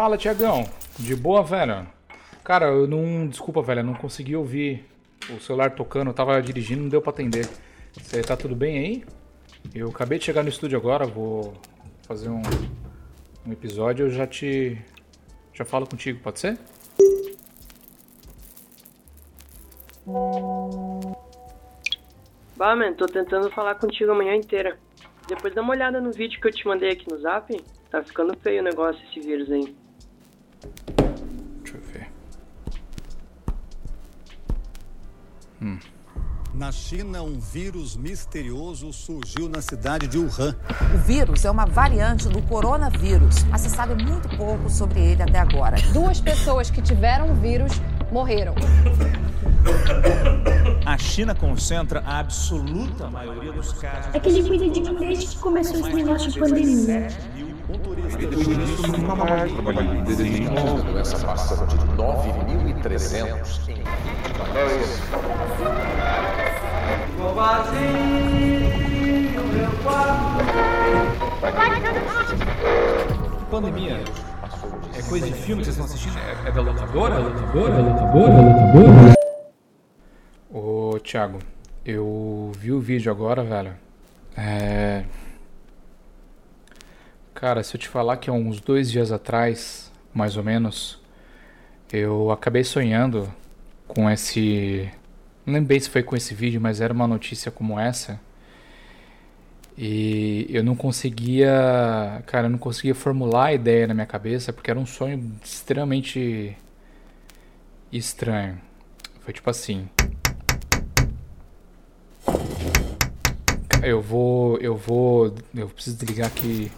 Fala, Tiagão. De boa, velho? Cara, eu não. Desculpa, velho, eu não consegui ouvir o celular tocando, eu tava dirigindo, não deu pra atender. Você tá tudo bem aí? Eu acabei de chegar no estúdio agora, vou fazer um, um episódio, eu já te. Já falo contigo, pode ser? Bah, man, tô tentando falar contigo a manhã inteira. Depois dá uma olhada no vídeo que eu te mandei aqui no zap. Tá ficando feio o negócio esse vírus aí. Deixa eu ver. Na China, um vírus misterioso surgiu na cidade de Wuhan. O vírus é uma variante do coronavírus, mas se sabe muito pouco sobre ele até agora. Duas pessoas que tiveram o vírus morreram. A China concentra a absoluta maioria dos casos. É que ele cuida de mim desde que começou esse negócio de pandemia. Essa passando de 9.300 em Pandemia é coisa de filme que vocês estão assistindo? É, é da lutadora? É lutadora? É lutadora? É lutadora? Ô, Thiago, eu vi o vídeo agora, velho. É. Cara, se eu te falar que há uns dois dias atrás, mais ou menos, eu acabei sonhando com esse. Não lembro bem se foi com esse vídeo, mas era uma notícia como essa. E eu não conseguia. Cara, eu não conseguia formular a ideia na minha cabeça, porque era um sonho extremamente estranho. Foi tipo assim. Eu vou. Eu vou. Eu preciso desligar aqui.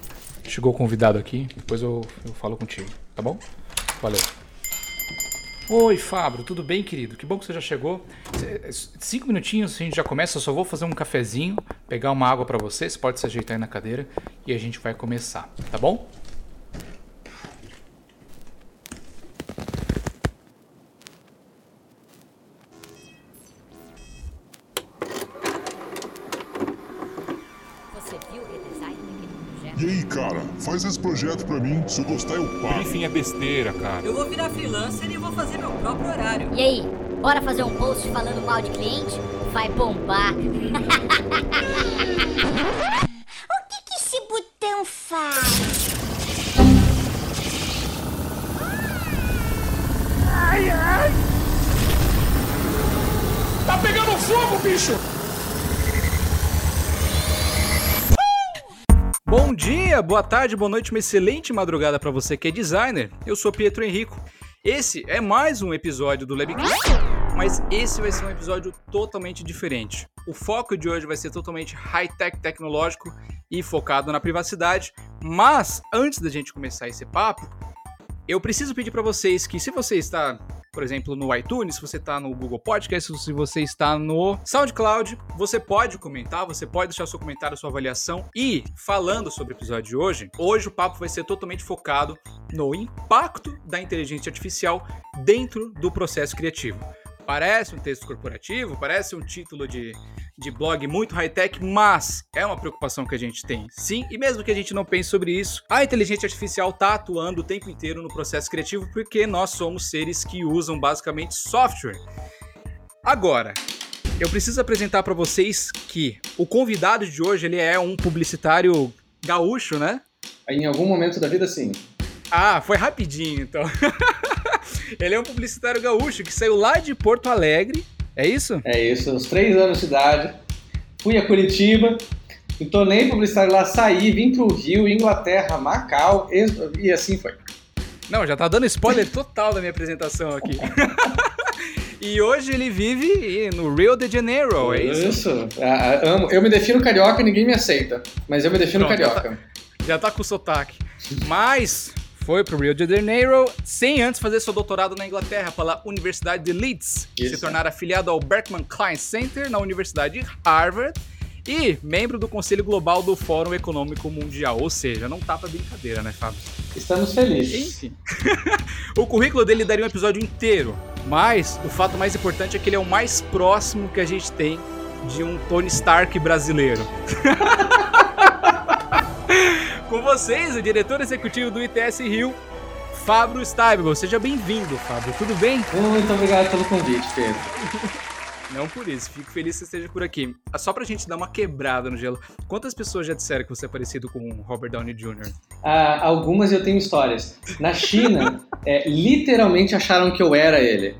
Chegou o convidado aqui. Depois eu, eu falo contigo, tá bom? Valeu. Oi, Fabro, tudo bem, querido? Que bom que você já chegou. Cinco minutinhos, a gente já começa. Eu só vou fazer um cafezinho, pegar uma água pra você. Você pode se ajeitar aí na cadeira e a gente vai começar, tá bom? Você viu o redesign daquele projeto? E aí, cara, faz esse projeto pra mim. Se eu gostar, eu pago. Briefing é besteira, cara. Eu vou virar freelancer e vou fazer meu próprio horário. E aí, bora fazer um post falando mal de cliente? Vai bombar. O que, que esse botão faz? Tá pegando fogo, bicho! Dia, boa tarde, boa noite, uma excelente madrugada pra você que é designer. Eu sou Pietro Henrico. Esse é mais um episódio do Labcast, mas esse vai ser um episódio totalmente diferente. O foco de hoje vai ser totalmente high-tech tecnológico e focado na privacidade. Mas antes da gente começar esse papo, eu preciso pedir para vocês que se você está, por exemplo, no iTunes, se você está no Google Podcast, se você está no SoundCloud, você pode comentar, você pode deixar seu comentário, sua avaliação. E falando sobre o episódio de hoje, hoje o papo vai ser totalmente focado no impacto da inteligência artificial dentro do processo criativo. Parece um texto corporativo, parece um título de, de blog muito high-tech, mas é uma preocupação que a gente tem, sim, e mesmo que a gente não pense sobre isso, a inteligência artificial está atuando o tempo inteiro no processo criativo porque nós somos seres que usam basicamente software. Agora, eu preciso apresentar para vocês que o convidado de hoje ele é um publicitário gaúcho, né? Em algum momento da vida, sim. Ah, foi rapidinho então. ele é um publicitário gaúcho que saiu lá de Porto Alegre, é isso? É isso, uns três anos de idade. Fui a Curitiba, me tornei publicitário lá, saí, vim pro Rio, Inglaterra, Macau, e, e assim foi. Não, já tá dando spoiler total da minha apresentação aqui. e hoje ele vive no Rio de Janeiro, é isso? Isso, Ah, amo. Eu me defino carioca, ninguém me aceita, mas eu me defino Pronto, já carioca. Já tá com sotaque. Mas foi pro Rio de Janeiro sem antes fazer seu doutorado na Inglaterra pela Universidade de Leeds, Isso. se tornar afiliado ao Berkman Klein Center na Universidade de Harvard e membro do Conselho Global do Fórum Econômico Mundial. Ou seja, não tá pra brincadeira, né, Fábio? Estamos felizes. Enfim. o currículo dele daria um episódio inteiro, mas o fato mais importante é que ele é o mais próximo que a gente tem de um Tony Stark brasileiro. Com vocês, o diretor executivo do ITS Rio, Fábio Steibel. Seja bem-vindo, Fábio. Tudo bem? Muito obrigado pelo convite, Pedro. Não por isso, fico feliz que você esteja por aqui. Ah, Só pra gente dar uma quebrada no gelo, quantas pessoas já disseram que você é parecido com o Robert Downey Jr.? Ah, algumas eu tenho histórias. Na China, é, literalmente acharam que eu era ele.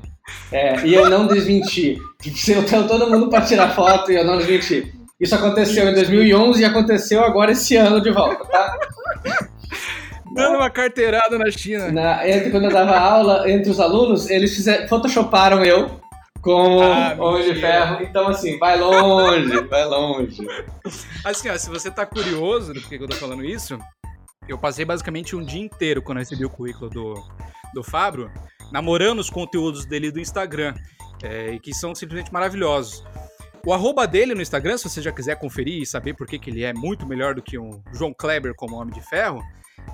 É, e eu não desmenti. Eu tenho todo mundo para tirar foto e eu não desmenti. Isso aconteceu em 2011 e aconteceu agora esse ano de volta, tá? Dando uma carteirada na China. Na, entre, quando eu dava aula entre os alunos, eles fizeram, photoshoparam eu como Ah, Homem de. Ferro. Então, assim, vai longe, vai longe. Assim, ó, se você tá curioso do que eu tô falando isso, eu passei basicamente um dia inteiro quando eu recebi o currículo do, do Fabro, namorando os conteúdos dele do Instagram, é, que são simplesmente maravilhosos. O arroba dele no Instagram, se você já quiser conferir e saber por que, que ele é muito melhor do que o João Kleber como Homem de Ferro,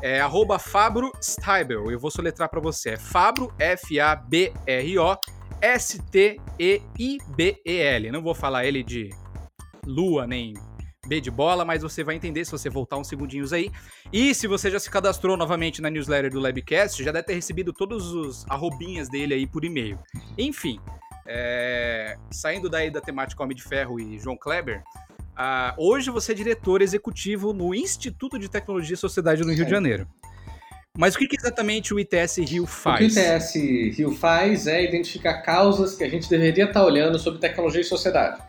é arroba Fabro Steibel. Eu vou soletrar pra você. É Fabro, F-A-B-R-O, S-T-E-I-B-E-L. Não vou falar ele de lua nem B de bola, mas você vai entender se você voltar uns segundinhos aí. E se você já se cadastrou novamente na newsletter do Labcast, já deve ter recebido todos os arrobinhas dele aí por e-mail. Enfim, é, saindo daí da temática Homem de Ferro e João Kleber, ah, hoje você é diretor executivo no Instituto de Tecnologia e Sociedade no Rio de Janeiro. Mas o que, que exatamente o ITS Rio O que o faz? ITS Rio faz é identificar causas que a gente deveria estar olhando sobre tecnologia e sociedade.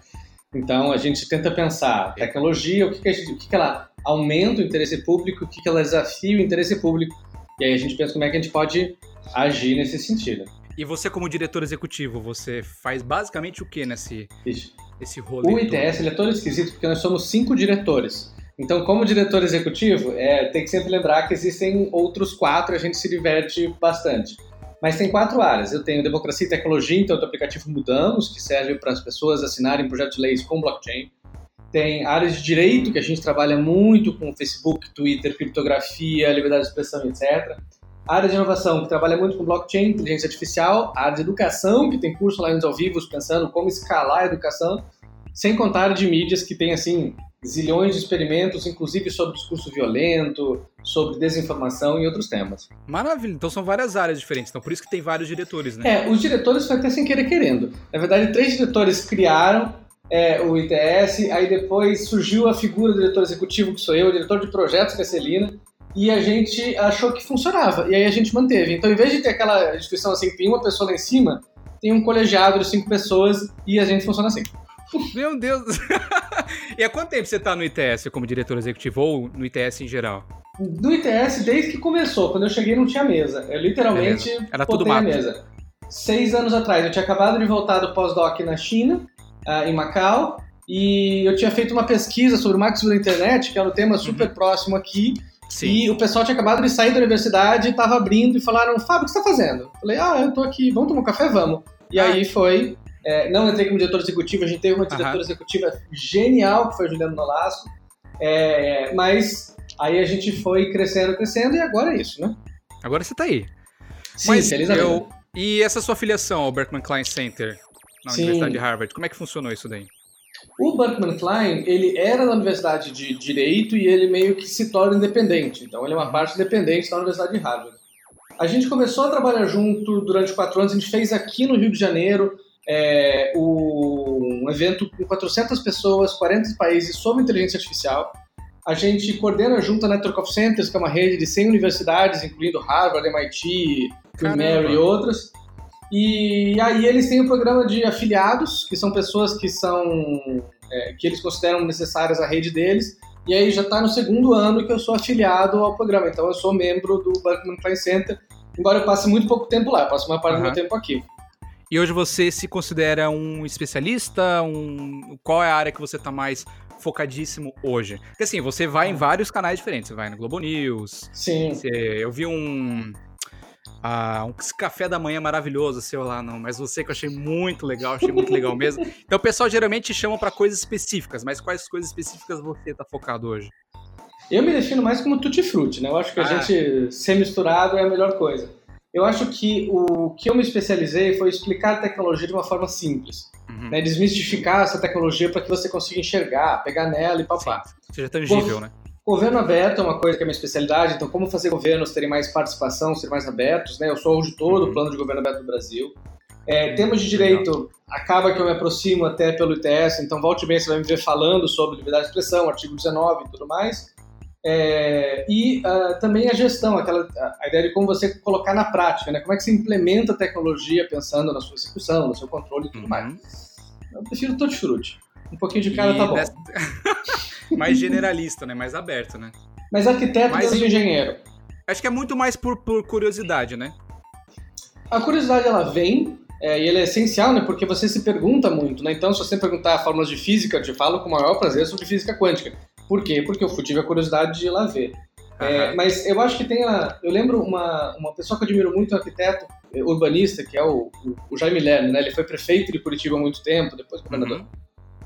Então, a gente tenta pensar tecnologia, o que, que, gente, o que, que ela aumenta o interesse público, o que, que ela desafia o interesse público, e aí a gente pensa como é que a gente pode agir nesse sentido. E você, como diretor executivo, você faz basicamente o que nesse Ixi. esse rolê? O? ITS é todo esquisito porque nós somos cinco diretores. Então, como diretor executivo, é, tem que sempre lembrar que existem outros quatro a gente se diverte bastante. Mas tem quatro áreas. Eu tenho democracia e tecnologia, então é o aplicativo Mudamos, que serve para as pessoas assinarem projetos de leis com blockchain. Tem áreas de direito, que a gente trabalha muito com Facebook, Twitter, criptografia, liberdade de expressão, etc. Área de inovação, que trabalha muito com blockchain, inteligência artificial. Área de educação, que tem curso lá ao vivo pensando como escalar a educação. Sem contar a área de mídias, que tem, assim, zilhões de experimentos, inclusive sobre discurso violento, sobre desinformação e outros temas. Maravilha, então são várias áreas diferentes, então por isso que tem vários diretores, né? É, os diretores foi até sem querer querendo. Na verdade, três diretores criaram é, o ITS, aí depois surgiu a figura do diretor executivo, que sou eu, o diretor de projetos, que é a Celina, e a gente achou que funcionava, e aí a gente manteve. Então, em vez de ter aquela instituição assim, que tem uma pessoa lá em cima, tem um colegiado de cinco pessoas e a gente funciona assim. Meu Deus! e há quanto tempo você tá no ITS como diretor executivo ou no ITS em geral? Do ITS, desde que começou, quando eu cheguei não tinha mesa. Eu literalmente Beleza. Era tudo mato. mesa. Seis anos atrás, eu tinha acabado de voltar do pós-doc na China, ah, em Macau, e eu tinha feito uma pesquisa sobre o marketing da internet, que era um tema super próximo aqui, Sim. e o pessoal tinha acabado de sair da universidade, estava abrindo e falaram, Fábio, o que você está fazendo? Eu falei, ah, eu tô aqui, vamos tomar um café? Vamos. E aí foi, é, não entrei como diretor executivo, a gente teve uma diretora Aham. executiva genial, que foi a Juliana Nolasco, é, mas aí a gente foi crescendo, crescendo, e agora é isso, né? Agora você tá aí. Sim, Mas eu... E essa sua filiação ao Berkman Klein Center na Sim. Universidade de Harvard, como é que funcionou isso daí? O Berkman Klein, ele era da Universidade de Direito e ele meio que se torna independente. Então, ele é uma parte independente da Universidade de Harvard. A gente começou a trabalhar junto durante quatro anos. A gente fez aqui no Rio de Janeiro é, o- um evento com 400 pessoas, 40 países sobre inteligência artificial. A gente coordena junto a Network of Centers, que é uma rede de 100 universidades, incluindo Harvard, MIT. Mary e outras. E aí eles têm um programa de afiliados, que são pessoas que são é, que eles consideram necessárias à rede deles. E aí já está no segundo ano que eu sou afiliado ao programa. Então eu sou membro do Berkman Klein Center, embora eu passe muito pouco tempo lá, eu passo uma parte do Aham. meu tempo aqui. E hoje você se considera um especialista? Um... Qual é a área que você tá mais focadíssimo hoje? Porque assim, você vai em vários canais diferentes. Você vai no Globo News. Sim. você- Eu vi um. Ah, um café da manhã maravilhoso seu lá, não, mas você que eu achei muito legal, achei muito legal mesmo. Então o pessoal geralmente chama pra coisas específicas, mas quais coisas específicas você tá focado hoje? Eu me defino mais como tutti-frutti, né? Eu acho que a Ah. gente ser misturado é a melhor coisa. Eu acho que o que eu me especializei foi explicar a tecnologia de uma forma simples. Uhum. Né? Desmistificar essa tecnologia para que você consiga enxergar, pegar nela e papar. Seja tangível, Por- né? Governo aberto é uma coisa que é minha especialidade, então como fazer governos terem mais participação, serem mais abertos, né? Eu sou auditor do plano de governo aberto do Brasil. É, temas de direito, acaba que eu me aproximo até pelo ITS, então volte bem, você vai me ver falando sobre liberdade de expressão, artigo 19 e tudo mais. É, e uh, também a gestão, aquela, a ideia de como você colocar na prática, né? Como é que você implementa a tecnologia pensando na sua execução, no seu controle e tudo uhum. mais. Eu prefiro tutti frutti. Um pouquinho de cada e tá bom. Dessa... mais generalista, né? Mais aberto, né? Mais arquiteto mais em... engenheiro. Acho que é muito mais por, por curiosidade, né? A curiosidade, ela vem, é, e ela é essencial, né? Porque você se pergunta muito, né? Então, se você perguntar fórmulas de física, eu te falo com o maior prazer sobre física quântica. Por quê? Porque eu tive a curiosidade de ir lá ver. Uhum. É, mas eu acho que tem a. Eu lembro uma, uma pessoa que eu admiro muito, um arquiteto é, urbanista, que é o, o, Jaime Lerner, né? Ele foi prefeito de Curitiba há muito tempo, depois governador. Uhum.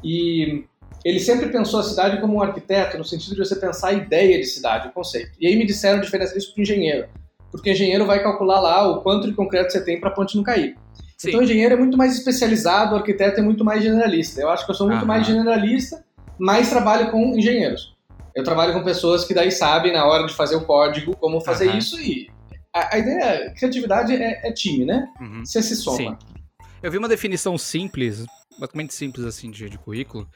E ele sempre pensou a cidade como um arquiteto, no sentido de você pensar a ideia de cidade, o conceito. E aí me disseram a diferença disso para o engenheiro. Porque o engenheiro vai calcular lá o quanto de concreto você tem para a ponte não cair. Sim. Então o engenheiro é muito mais especializado, o arquiteto é muito mais generalista. Eu acho que eu sou muito uhum. mais generalista, mas trabalho com engenheiros. Eu trabalho com pessoas que daí sabem, na hora de fazer o código, como fazer uhum. isso e a, a ideia, criatividade é, é time, né? Uhum. Você se soma. Sim. Eu vi uma definição simples, basicamente simples assim de, de currículo,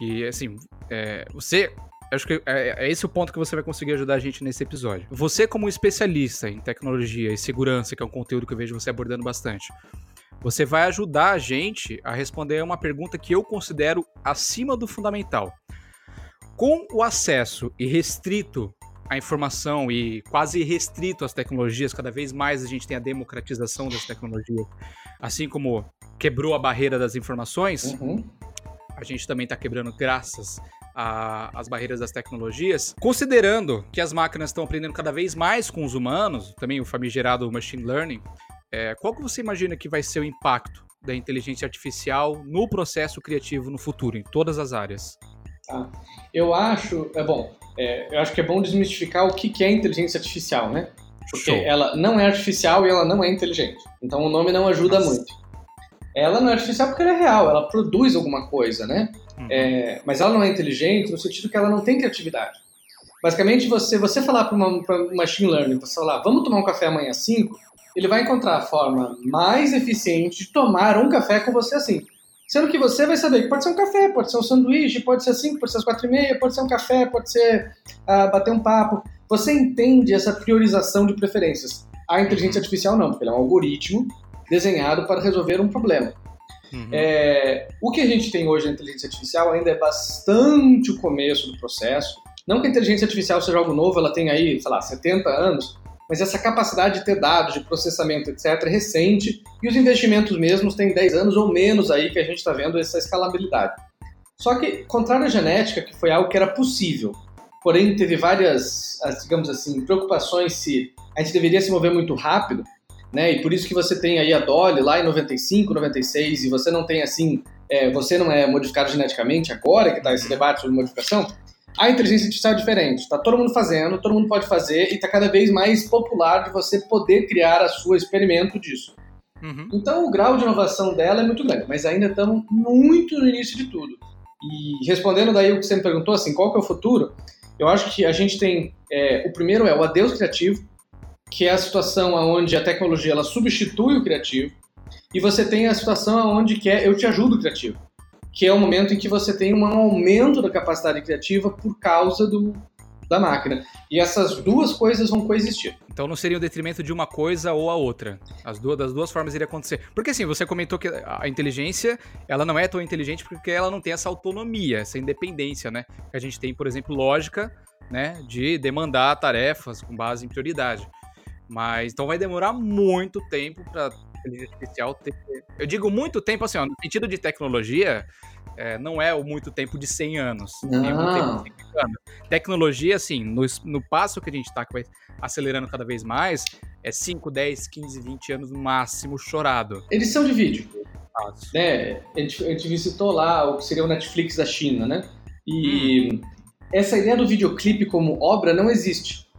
que assim, é, você acho que é, é, esse o ponto que você vai conseguir ajudar a gente nesse episódio. Você, como especialista em tecnologia e segurança, que é um conteúdo que eu vejo você abordando bastante, você vai ajudar a gente a responder uma pergunta que eu considero acima do fundamental. Com o acesso irrestrito à informação e quase restrito às tecnologias, cada vez mais a gente tem a democratização das tecnologias, assim como quebrou a barreira das informações, uhum. A gente também está quebrando graças às barreiras das tecnologias, considerando que as máquinas estão aprendendo cada vez mais com os humanos, também o famigerado machine learning, é, qual que você imagina que vai ser o impacto da inteligência artificial no processo criativo no futuro, em todas as áreas? Tá. Eu acho, é bom, é, eu acho que é bom desmistificar o que, que é inteligência artificial, né? Porque Show. ela não é artificial e ela não é inteligente. Então o nome não ajuda Nossa. muito. Ela não é artificial porque ela é real, ela produz alguma coisa, né? Uhum. É, mas ela não é inteligente no sentido que ela não tem criatividade. Basicamente, você, você falar para uma, uma machine learning, você falar, vamos tomar um café amanhã às 5, ele vai encontrar a forma mais eficiente de tomar um café com você assim. Sendo que você vai saber que pode ser um café, pode ser um sanduíche, pode ser assim, pode ser às quatro e meia, pode ser um café, pode ser uh, bater um papo. Você entende essa priorização de preferências. A inteligência artificial não, porque ela é um algoritmo desenhado para resolver um problema. Uhum. É, o que a gente tem hoje na inteligência artificial ainda é bastante o começo do processo. Não que a inteligência artificial seja algo novo, ela tem aí, sei lá, 70 anos, mas essa capacidade de ter dados, de processamento, etc., é recente, e os investimentos mesmos têm 10 anos ou menos aí que a gente está vendo essa escalabilidade. Só que, contrário à genética, que foi algo que era possível, porém teve várias, digamos assim, preocupações se a gente deveria se mover muito rápido, né? E por isso que você tem aí a Dolly lá em 95, 96, e você não tem assim, é, você não é modificado geneticamente agora que está esse debate sobre modificação, a inteligência artificial é diferente. Está todo mundo fazendo, todo mundo pode fazer e está cada vez mais popular de você poder criar a sua experimento disso. Uhum. Então o grau de inovação dela é muito grande, mas ainda estamos muito no início de tudo. E respondendo daí o que você me perguntou, assim, qual que é o futuro? Eu acho que a gente tem, é, o primeiro é o adeus criativo, que é a situação onde a tecnologia ela substitui o criativo, e você tem a situação onde que é eu te ajudo o criativo que é o momento em que você tem um aumento da capacidade criativa por causa do, da máquina. E essas duas coisas vão coexistir. Então não seria o detrimento de uma coisa ou a outra. As duas, das duas formas iria acontecer. Porque assim, você comentou que a inteligência, ela não é tão inteligente porque ela não tem essa autonomia, essa independência, né? Que a gente tem, por exemplo, lógica, né, de demandar tarefas com base em prioridade. Mas então vai demorar muito tempo para inteligência artificial ter. Eu digo muito tempo assim, ó, no sentido de tecnologia, é, não é o muito tempo de 100 anos. É tempo de anos. Tecnologia, assim, no, no passo que a gente está, acelerando cada vez mais, é 5, 10, 15, 20 anos no máximo chorado. Edição de vídeo. Né? A, gente, a gente visitou lá o que seria o Netflix da China, né? E hum. essa ideia do videoclipe como obra não existe.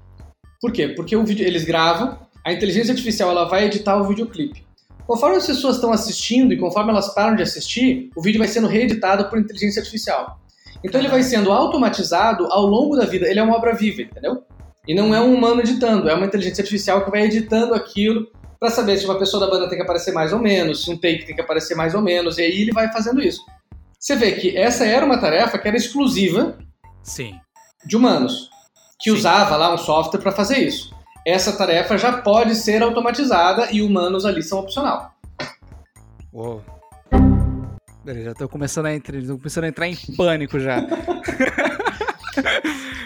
Por quê? Porque o vídeo, eles gravam, a inteligência artificial ela vai editar o videoclipe. Conforme as pessoas estão assistindo e conforme elas param de assistir, o vídeo vai sendo reeditado por inteligência artificial. Então ele vai sendo automatizado ao longo da vida. Ele é uma obra viva, entendeu? E não é um humano editando, é uma inteligência artificial que vai editando aquilo para saber se uma pessoa da banda tem que aparecer mais ou menos, se um take tem que aparecer mais ou menos, e aí ele vai fazendo isso. Você vê que essa era uma tarefa que era exclusiva Sim. de humanos, que Sim. usava lá um software para fazer isso. Essa tarefa já pode ser automatizada e humanos ali são opcional. Uou. Beleza, já tô começando a, entrar, começando a entrar em pânico já.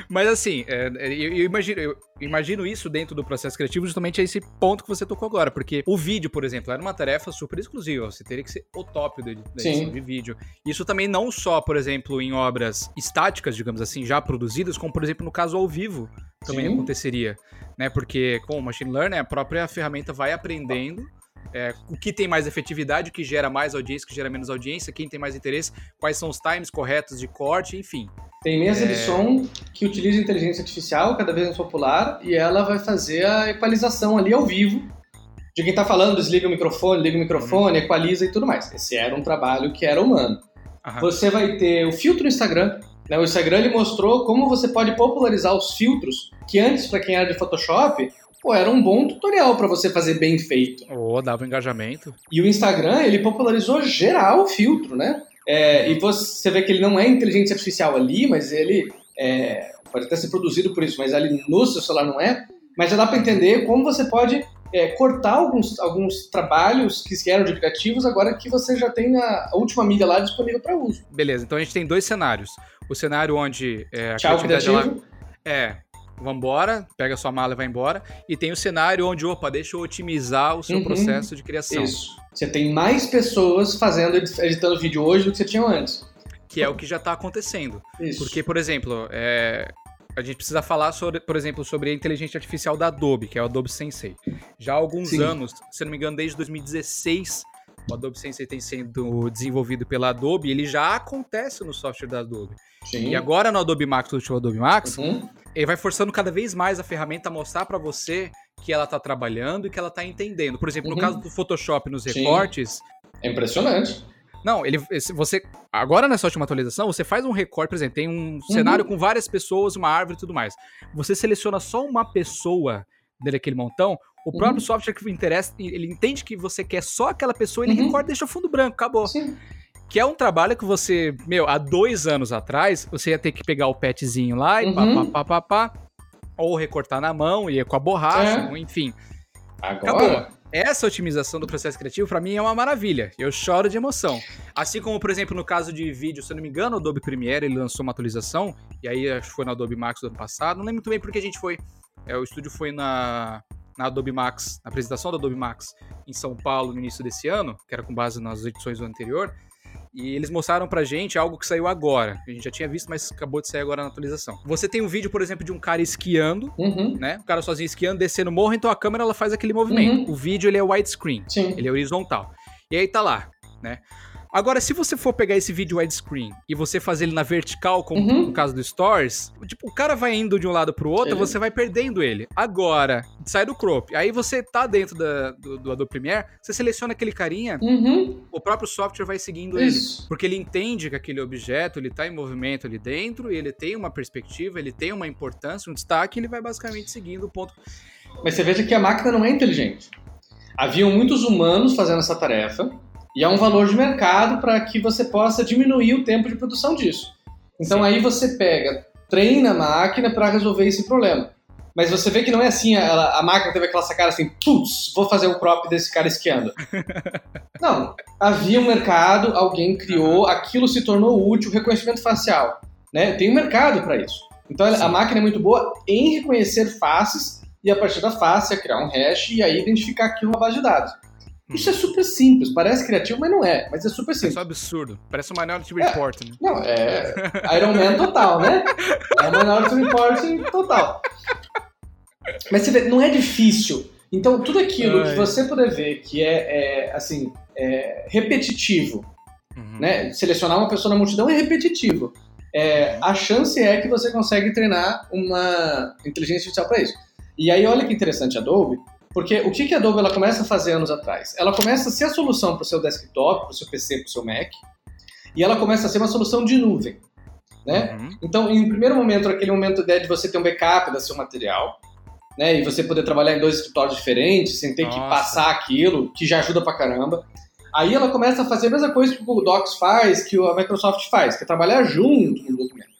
Mas assim, é, é, eu, imagino, eu imagino isso dentro do processo criativo justamente a esse ponto que você tocou agora. Porque o vídeo, por exemplo, era uma tarefa super exclusiva. Você teria que ser o top da edição de vídeo. Isso também não só, por exemplo, em obras estáticas, digamos assim, já produzidas, como por exemplo no caso ao vivo também Sim. aconteceria. Né? Porque com o machine learning, a própria ferramenta vai aprendendo é, o que tem mais efetividade, o que gera mais audiência, o que gera menos audiência, quem tem mais interesse, quais são os times corretos de corte, enfim. Tem mesa É. de som que utiliza inteligência artificial, cada vez mais popular, e ela vai fazer a equalização ali ao vivo de quem tá falando, desliga o microfone, liga o microfone, equaliza e tudo mais. Esse era um trabalho que era humano. Aham. Você vai ter o filtro no Instagram. Né? O Instagram ele mostrou como você pode popularizar os filtros, que antes, para quem era de Photoshop, pô, era um bom tutorial para você fazer bem feito. Ou dava engajamento. E o Instagram, ele popularizou geral o filtro, né? É, e você vê que ele não é inteligência artificial ali, mas ele é, pode até ser produzido por isso, mas ali no seu celular não é. Mas já dá para entender como você pode é, cortar alguns, alguns trabalhos que eram duplicativos agora que você já tem a, a última mídia lá disponível para uso. Beleza, então a gente tem dois cenários. O cenário onde é, a Tchau, criatividade criativo. ela é vambora, pega sua mala e vai embora. E tem o cenário onde, opa, deixa eu otimizar o seu Uhum. processo de criação. Isso. Você tem mais pessoas fazendo, editando vídeo hoje do que você tinha antes. Que é o que já tá acontecendo. Isso. Porque, por exemplo, é, a gente precisa falar, sobre, por exemplo, sobre a inteligência artificial da Adobe, que é o Adobe Sensei. Já há alguns Sim. anos, se não me engano, desde 2016, o Adobe Sensei tem sido desenvolvido pela Adobe ele já acontece no software da Adobe. Sim. E agora no Adobe Max, no último Adobe Max, Uhum. ele vai forçando cada vez mais a ferramenta a mostrar pra você que ela tá trabalhando e que ela tá entendendo. Por exemplo, no Uhum. caso do Photoshop nos Sim. recortes, É impressionante. não, ele você agora nessa última atualização, você faz um recorte, por exemplo, tem Uhum. um cenário com várias pessoas, uma árvore e tudo mais. Você seleciona só uma pessoa dele aquele montão, o Uhum. próprio software que interessa, ele entende que você quer só aquela pessoa, ele Uhum. recorta e deixa o fundo branco, acabou. Sim. Que é um trabalho que você, meu, há dois anos atrás, você ia ter que pegar o petzinho lá e pá, Uhum. pá, pá, pá, pá, ou recortar na mão, e com a borracha, É. enfim. Agora. Acabou. Essa otimização do processo criativo, pra mim, é uma maravilha. Eu choro de emoção. Assim como, por exemplo, no caso de vídeo, se eu não me engano, o Adobe Premiere ele lançou uma atualização, e aí acho que foi no Adobe Max do ano passado. Não lembro muito bem porque a gente foi. é, o estúdio foi na, na Adobe Max, na apresentação do Adobe Max em São Paulo no início desse ano, que era com base nas edições do anterior. E eles mostraram pra gente algo que saiu agora. A gente já tinha visto, mas acabou de sair agora na atualização. Você tem um vídeo, por exemplo, de um cara esquiando, Uhum. né? O cara sozinho esquiando, descendo o morro, então a câmera ela faz aquele movimento. Uhum. O vídeo ele é widescreen, ele é horizontal. E aí tá lá, né? Agora, se você for pegar esse vídeo widescreen e você fazer ele na vertical, como Uhum. no caso do Stories, tipo, o cara vai indo de um lado pro outro, você vai perdendo ele. Agora, sai do crop. Aí você tá dentro da- do, do Adobe Premiere, você seleciona aquele carinha, Uhum. o próprio software vai seguindo Isso. ele. Porque ele entende que aquele objeto, ele tá em movimento ali dentro, e ele tem uma perspectiva, ele tem uma importância, um destaque, e ele vai basicamente seguindo o ponto Mas você veja que a máquina não é inteligente. Haviam muitos humanos fazendo essa tarefa e há um valor de mercado para que você possa diminuir o tempo de produção disso. Então aí você pega, treina a máquina para resolver esse problema. Mas você vê que não é assim, a, a máquina teve aquela sacada assim, putz, vou fazer o crop desse cara esquiando. não, havia um mercado, alguém criou, aquilo se tornou útil, reconhecimento facial. Né? Tem um mercado para isso. Então a máquina é muito boa em reconhecer faces e a partir da face é criar um hash e aí identificar aquilo na base de dados. Isso é super simples, parece criativo, mas não é, mas é super Isso é simples. absurdo. Parece um Minority Report, né? Não, é Iron Man total, né? É Minority Report total. Mas você vê, não é difícil. Então, tudo aquilo Ai. que você puder ver que é, é, assim, é repetitivo, Uhum. né? Selecionar uma pessoa na multidão é repetitivo. É, a chance é que você consegue treinar uma inteligência artificial para isso. E aí, olha que interessante a Adobe, porque o que, que a Adobe ela começa a fazer anos atrás? Ela começa a ser a solução para o seu desktop, para o seu PC, para o seu Mac, e ela começa a ser uma solução de nuvem. Né? Uhum. Então, em primeiro momento, aquele momento ideia de você ter um backup do seu material, né? E você poder trabalhar em dois escritórios diferentes, sem ter Nossa. que passar aquilo, que já ajuda pra caramba. Aí ela começa a fazer a mesma coisa que o Google Docs faz, que a Microsoft faz, que é trabalhar junto no documento.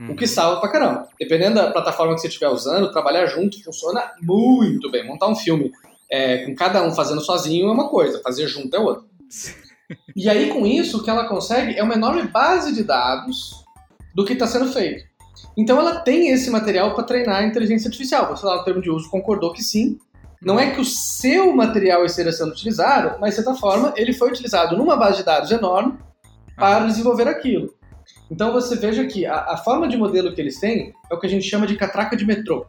Hum. O que salva pra caramba. Dependendo da plataforma que você estiver usando, trabalhar junto funciona muito bem. Montar um filme é, com cada um fazendo sozinho é uma coisa, fazer junto é outra. e aí, com isso, o que ela consegue é uma enorme base de dados do que está sendo feito. Então, ela tem esse material para treinar a inteligência artificial. Você lá no termo de uso concordou que sim, não é que o seu material esteja sendo utilizado, mas de certa forma ele foi utilizado numa base de dados enorme para desenvolver aquilo. Então você veja que a, a, forma de modelo que eles têm é o que a gente chama de catraca de metrô.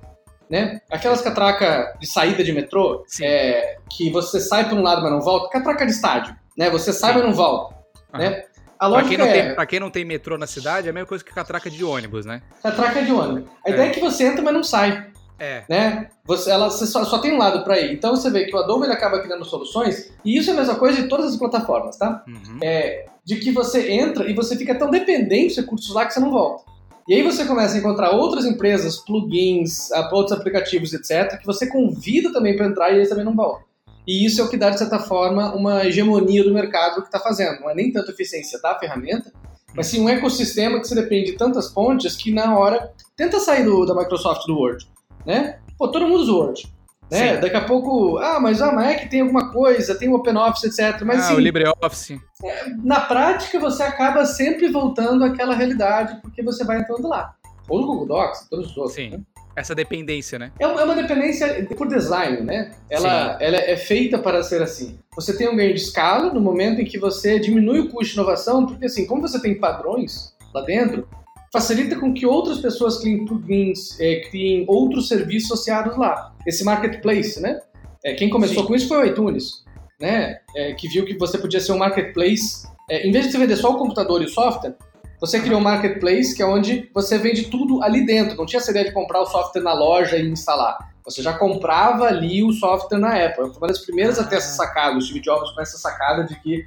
Né? Aquelas catraca de saída de metrô, é, que você sai para um lado, mas não volta, catraca de estádio. Né? Você sai, Sim. mas não volta. Uhum. Né? A pra quem, é... tem, pra quem não tem metrô na cidade, é a mesma coisa que catraca de ônibus, né? Catraca de ônibus. A é. ideia é que você entra, mas não sai. É. Né? Você, ela, você só, só, tem um lado para ir. Então você vê que o Adobe ele acaba criando soluções, e isso é a mesma coisa de todas as plataformas, tá? Uhum. É, de que você entra e você fica tão dependente dos recursos lá que você não volta. E aí você começa a encontrar outras empresas, plugins, outros aplicativos, etc., que você convida também para entrar e eles também não voltam. E isso é o que dá, de certa forma, uma hegemonia do mercado que está fazendo. Não é nem tanto a eficiência da ferramenta, mas sim um ecossistema que você depende de tantas pontes que na hora tenta sair do, da Microsoft do Word né? Pô, todo mundo usa o Word. Né? Daqui a pouco, ah, mas a Mac tem alguma coisa, tem o OpenOffice, etc. Mas, ah, assim, o LibreOffice. É, na prática, você acaba sempre voltando àquela realidade, porque você vai entrando lá. Ou no Google Docs, todos os outros. Sim. Né? Essa dependência, né? É uma, é uma dependência por design, né? Ela, ela é feita para ser assim. Você tem um ganho de escala no momento em que você diminui o custo de inovação, porque assim, como você tem padrões lá dentro, facilita com que outras pessoas criem plugins, é, criem outros serviços associados lá. Esse marketplace, né? É, quem começou Sim. com isso foi o iTunes, né? É, que viu que você podia ser um marketplace. É, em vez de você vender só o computador e o software, você criou um marketplace que é onde você vende tudo ali dentro. Não tinha essa ideia de comprar o software na loja e instalar. Você já comprava ali o software na Apple. Foi uma das primeiras a ter essa sacada. O Steve Jobs com essa sacada de que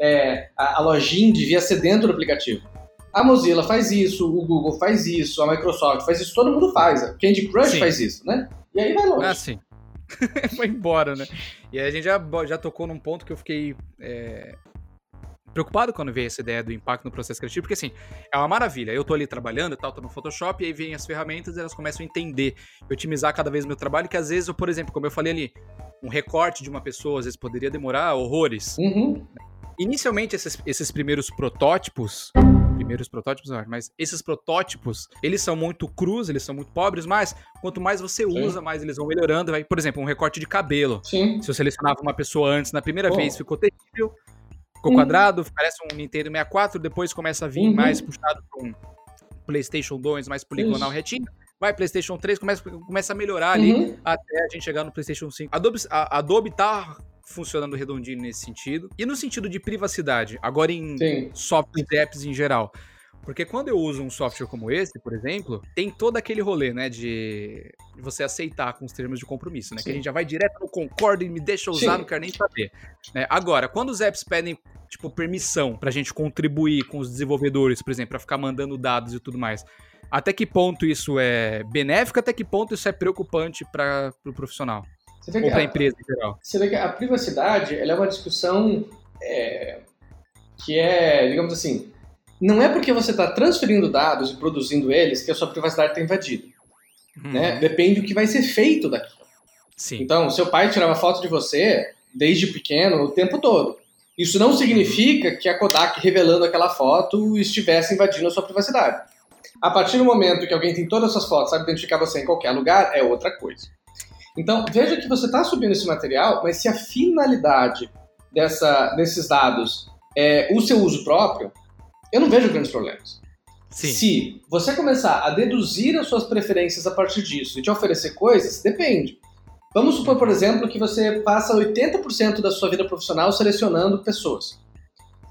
é, a, a lojinha devia ser dentro do aplicativo. A Mozilla faz isso, o Google faz isso, a Microsoft faz isso, todo mundo faz. A Candy Crush sim. faz isso, né? E aí vai longe. Ah, sim. Foi embora, né? E a gente já, já tocou num ponto que eu fiquei é, preocupado quando veio essa ideia do impacto no processo criativo, porque assim, é uma maravilha. Eu tô ali trabalhando e tal, tô no Photoshop, e aí vem as ferramentas e elas começam a entender e otimizar cada vez o meu trabalho, que às vezes, eu, por exemplo, como eu falei ali, um recorte de uma pessoa às vezes poderia demorar horrores. Uhum. Inicialmente, esses, esses primeiros protótipos primeiros protótipos, mas esses protótipos, eles são muito crus, eles são muito pobres, mas quanto mais você Sim. usa, mais eles vão melhorando. Vai, por exemplo, um recorte de cabelo. Sim. Se eu selecionava uma pessoa antes, na primeira oh. vez ficou terrível, ficou uhum. quadrado, parece um Nintendo 64, depois começa a vir uhum. mais puxado para um PlayStation 2, mais poligonal retinho. Vai, PlayStation 3 começa, começa a melhorar ali uhum. até a gente chegar no PlayStation 5. Adobe, a Adobe tá funcionando redondinho nesse sentido. E no sentido de privacidade, agora em Sim. software e apps em geral. Porque quando eu uso um software como esse, por exemplo, tem todo aquele rolê, né, de você aceitar com os termos de compromisso, né? Sim. Que a gente já vai direto no concordo e me deixa usar, Sim. não quero nem saber. É, agora, quando os apps pedem, tipo, permissão pra gente contribuir com os desenvolvedores, por exemplo, pra ficar mandando dados e tudo mais, até que ponto isso é benéfico, até que ponto isso é preocupante para o pro profissional? Você vê Ou para a empresa em geral. Você vê que a privacidade ela é uma discussão é, que é, digamos assim, não é porque você está transferindo dados e produzindo eles que a sua privacidade está invadida. Uhum. Né? Depende do que vai ser feito daqui. Sim. Então, seu pai tirava foto de você desde pequeno o tempo todo. Isso não significa que a Kodak revelando aquela foto estivesse invadindo a sua privacidade. A partir do momento que alguém tem todas as suas fotos, sabe identificar você em qualquer lugar, é outra coisa. Então, veja que você está subindo esse material, mas se a finalidade dessa, desses dados é o seu uso próprio, eu não vejo grandes problemas. Sim. Se você começar a deduzir as suas preferências a partir disso e te oferecer coisas, depende. Vamos supor, por exemplo, que você passa 80% da sua vida profissional selecionando pessoas.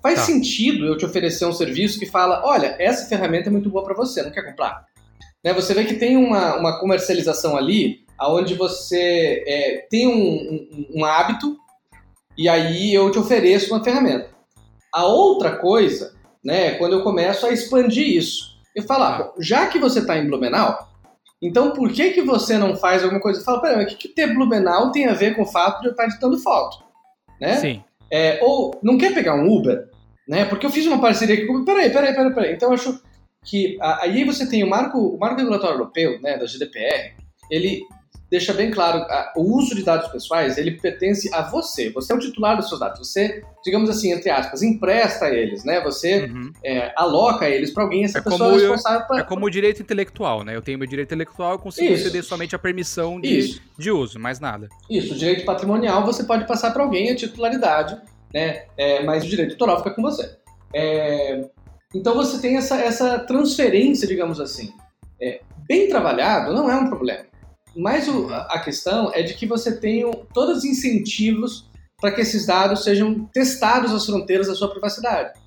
Faz tá. sentido eu te oferecer um serviço que fala: olha, essa ferramenta é muito boa para você, não quer comprar? Né, você vê que tem uma, uma comercialização ali aonde você é, tem um, um, um hábito e aí eu te ofereço uma ferramenta. A outra coisa, né, é quando eu começo a expandir isso. Eu falo, ah, já que você está em Blumenau, então por que que você não faz alguma coisa? Eu falo, peraí, o que, que ter Blumenau tem a ver com o fato de eu estar editando foto? Né? Sim. É, ou não quer pegar um Uber, né? Porque eu fiz uma parceria aqui com. Peraí, peraí, peraí, peraí. Então eu acho que aí você tem o marco, o marco regulatório europeu, né, da GDPR, ele deixa bem claro, a, o uso de dados pessoais, ele pertence a você. Você é o titular dos seus dados. Você, digamos assim, entre aspas, empresta eles, né? Você uhum. é, aloca eles para alguém, essa é pessoa é responsável para... É como o direito intelectual, né? Eu tenho meu direito intelectual, eu consigo Isso. ceder somente a permissão de, de uso, mais nada. Isso, o direito patrimonial você pode passar para alguém a titularidade, né? É, mas o direito autoral fica com você. É, então você tem essa, essa transferência, digamos assim. É, bem trabalhado não é um problema. Mas o, a questão é de que você tenha todos os incentivos para que esses dados sejam testados às fronteiras da sua privacidade.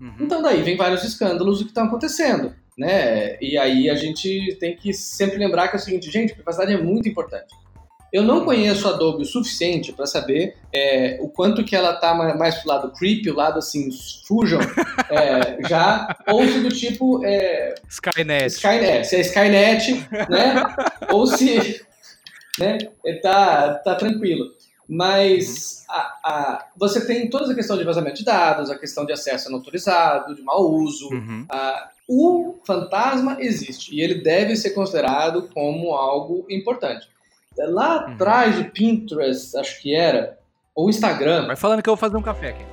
Uhum. Então daí vem vários escândalos do que estão acontecendo, né? E aí a gente tem que sempre lembrar que é o seguinte, gente, privacidade é muito importante. Eu não conheço a Adobe o suficiente para saber é, o quanto que ela tá mais pro lado creepy, o lado assim, Fusion, é, já, ou se do tipo... É, Skynet. Skynet, se é Skynet, né? ou se né, tá, tá tranquilo. Mas a, a, você tem toda a questão de vazamento de dados, a questão de acesso não autorizado, de mau uso. Uhum. A, o fantasma existe e ele deve ser considerado como algo importante. Lá uhum. atrás do Pinterest, acho que era, ou Instagram. Vai falando que eu vou fazer um café aqui.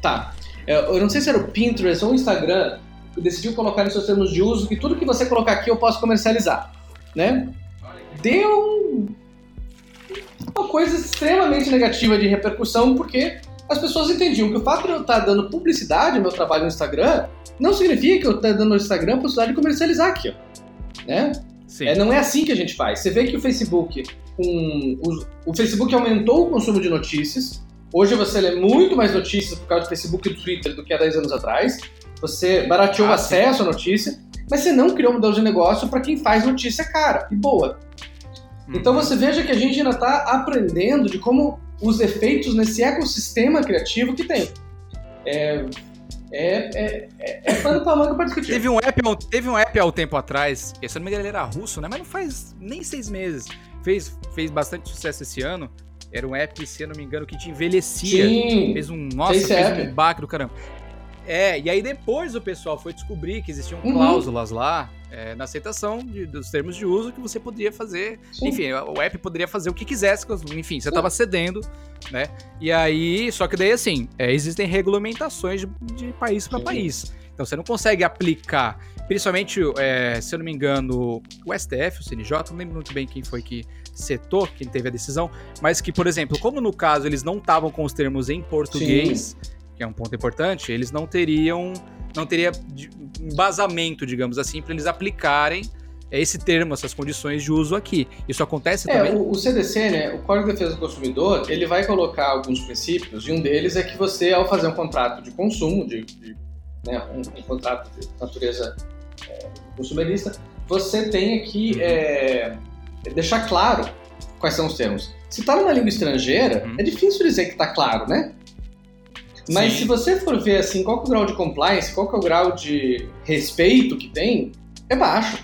Tá. É, eu não sei se era o Pinterest ou o Instagram que decidiu colocar em seus termos de uso que tudo que você colocar aqui eu posso comercializar, né? Deu uma coisa extremamente negativa de repercussão porque as pessoas entendiam que o fato de eu estar dando publicidade ao meu trabalho no Instagram não significa que eu estar dando no Instagram a possibilidade de comercializar aqui, ó, né? É, não é assim que a gente faz. Você vê que o Facebook, um, o, o, Facebook aumentou o consumo de notícias. Hoje você lê muito mais notícias por causa do Facebook e do Twitter do que há 10 anos atrás. Você barateou o ah, acesso sim. à notícia, mas você não criou um modelo de negócio para quem faz notícia cara e boa. Uhum. Então você veja que a gente ainda está aprendendo de como os efeitos nesse ecossistema criativo que tem. É, é, é, é, é pano pra manga pra discutir. Teve um, app, teve um app há um tempo atrás, se não me engano ele era russo, né? Mas não faz nem seis meses. Fez, fez bastante sucesso esse ano. Era um app, se eu não me engano, que te envelhecia. Sim, fez um. Nossa, fez app. um baque do caramba. É, e aí depois o pessoal foi descobrir que existiam uhum. cláusulas lá é, na aceitação de, dos termos de uso que você poderia fazer. Sim. Enfim, o app poderia fazer o que quisesse, enfim, você estava cedendo, né? E aí, só que daí assim, é, existem regulamentações de, de país para país. Então você não consegue aplicar, principalmente, é, se eu não me engano, o STF, o CNJ, não lembro muito bem quem foi que setou, quem teve a decisão, mas que, por exemplo, como no caso eles não estavam com os termos em português. Sim que é um ponto importante, eles não teriam, não teria embasamento, digamos assim, para eles aplicarem esse termo, essas condições de uso aqui. Isso acontece é, também? O, o CDC, né, o Código de Defesa do Consumidor, ele vai colocar alguns princípios, e um deles é que você, ao fazer um contrato de consumo, de, de né, um, um, contrato de natureza é, consumerista, você tenha que uhum. é, deixar claro quais são os termos. Se está numa língua estrangeira, uhum. é difícil dizer que está claro, né? Mas Sim. se você for ver assim, qual é o grau de compliance, qual é o grau de respeito que tem, é baixo.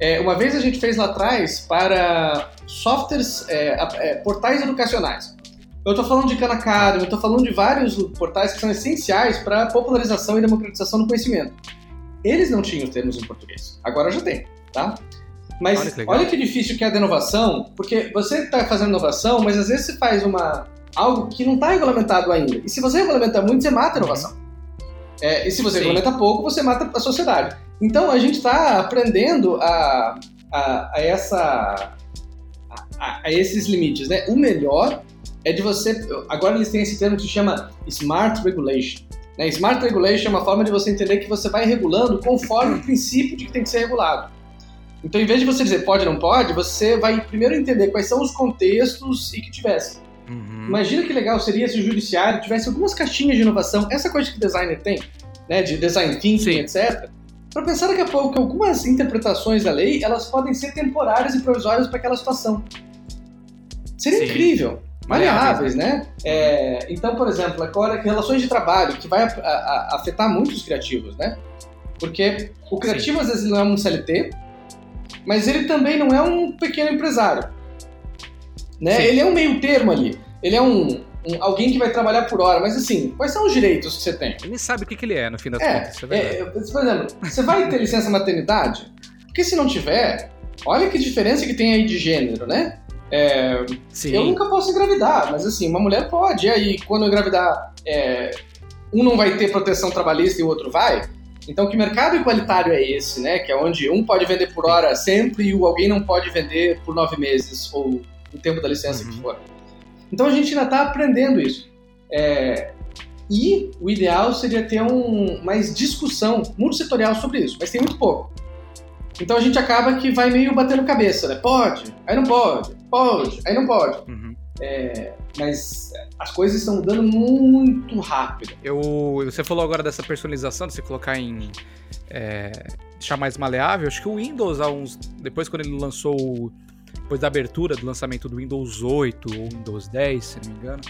É, uma vez a gente fez lá atrás para softwares, é, é, portais educacionais. Eu estou falando de Khan Academy, eu estou falando de vários portais que são essenciais para a popularização e democratização do conhecimento. Eles não tinham termos em português. Agora já tem, tá? Mas olha que, olha que difícil que é a inovação, porque você está fazendo inovação, mas às vezes você faz uma algo que não está regulamentado ainda. E se você regulamenta muito, você mata a inovação. É, e se você Sim. regulamenta pouco, você mata a sociedade. Então a gente está aprendendo a, a, a essa, a, a, esses limites. Né? O melhor é de você. Agora eles têm esse termo que se chama Smart Regulation. Né? Smart Regulation é uma forma de você entender que você vai regulando conforme o princípio de que tem que ser regulado. Então, em vez de você dizer pode ou não pode, você vai primeiro entender quais são os contextos e que tivesse. Uhum. Imagina que legal seria se o judiciário tivesse algumas caixinhas de inovação, essa coisa que o designer tem, né, de design thinking, Sim. etc. Para pensar daqui a pouco que algumas interpretações da lei elas podem ser temporárias e provisórias para aquela situação. Seria Sim. incrível. Maleáveis, né? É, então, por exemplo, agora relações de trabalho, que vai a, a, afetar muitos criativos, né? Porque o criativo, Sim. às vezes, não é um CLT, mas ele também não é um pequeno empresário. Né? Ele é um meio termo ali. Ele é um, um, alguém que vai trabalhar por hora. Mas assim, quais são os direitos que você tem? Ele sabe o que, que ele é, no fim das é, contas. É, é, por exemplo, você vai ter licença maternidade? Porque se não tiver, olha que diferença que tem aí de gênero, né? É, eu nunca posso engravidar, mas assim, uma mulher pode. E aí, quando eu engravidar, é, um não vai ter proteção trabalhista e o outro vai? Então, que mercado igualitário é esse, né? Que é onde um pode vender por hora sempre e o alguém não pode vender por nove meses ou o tempo da licença uhum. que for. Então, a gente ainda está aprendendo isso. É, e o ideal seria ter um, mais discussão multissetorial sobre isso, mas tem muito pouco. Então a gente acaba que vai meio batendo cabeça, né? Pode, aí não pode, pode, aí não pode. Uhum. É, mas as coisas estão mudando muito rápido. Eu, você falou agora dessa personalização, de você colocar em. É, deixar mais maleável. Acho que o Windows, há uns, depois quando ele lançou. Depois da abertura do lançamento do Windows 8 ou Windows 10, se não me engano,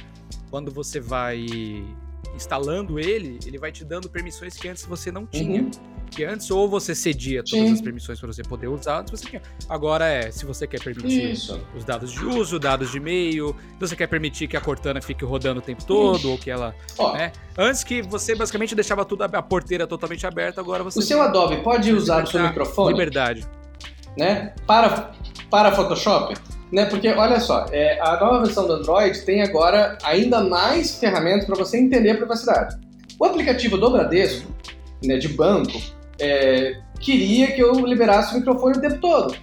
quando você vai instalando ele, ele vai te dando permissões que antes você não tinha. Uhum. Que antes ou você cedia todas Sim. as permissões para você poder usar, se você quer. Agora é, se você quer permitir Isso. os dados de uso, dados de e-mail, se você quer permitir que a Cortana fique rodando o tempo todo, Ixi. ou que ela. Ó, né? Antes que você basicamente deixava tudo a porteira totalmente aberta, agora você. O seu Adobe pode usar o seu microfone? Liberdade. Né? Para, para Photoshop? Né? Porque, olha só, é, a nova versão do Android tem agora ainda mais ferramentas para você entender a privacidade. O aplicativo do Bradesco, né, de banco, é, queria que eu liberasse o microfone o tempo todo.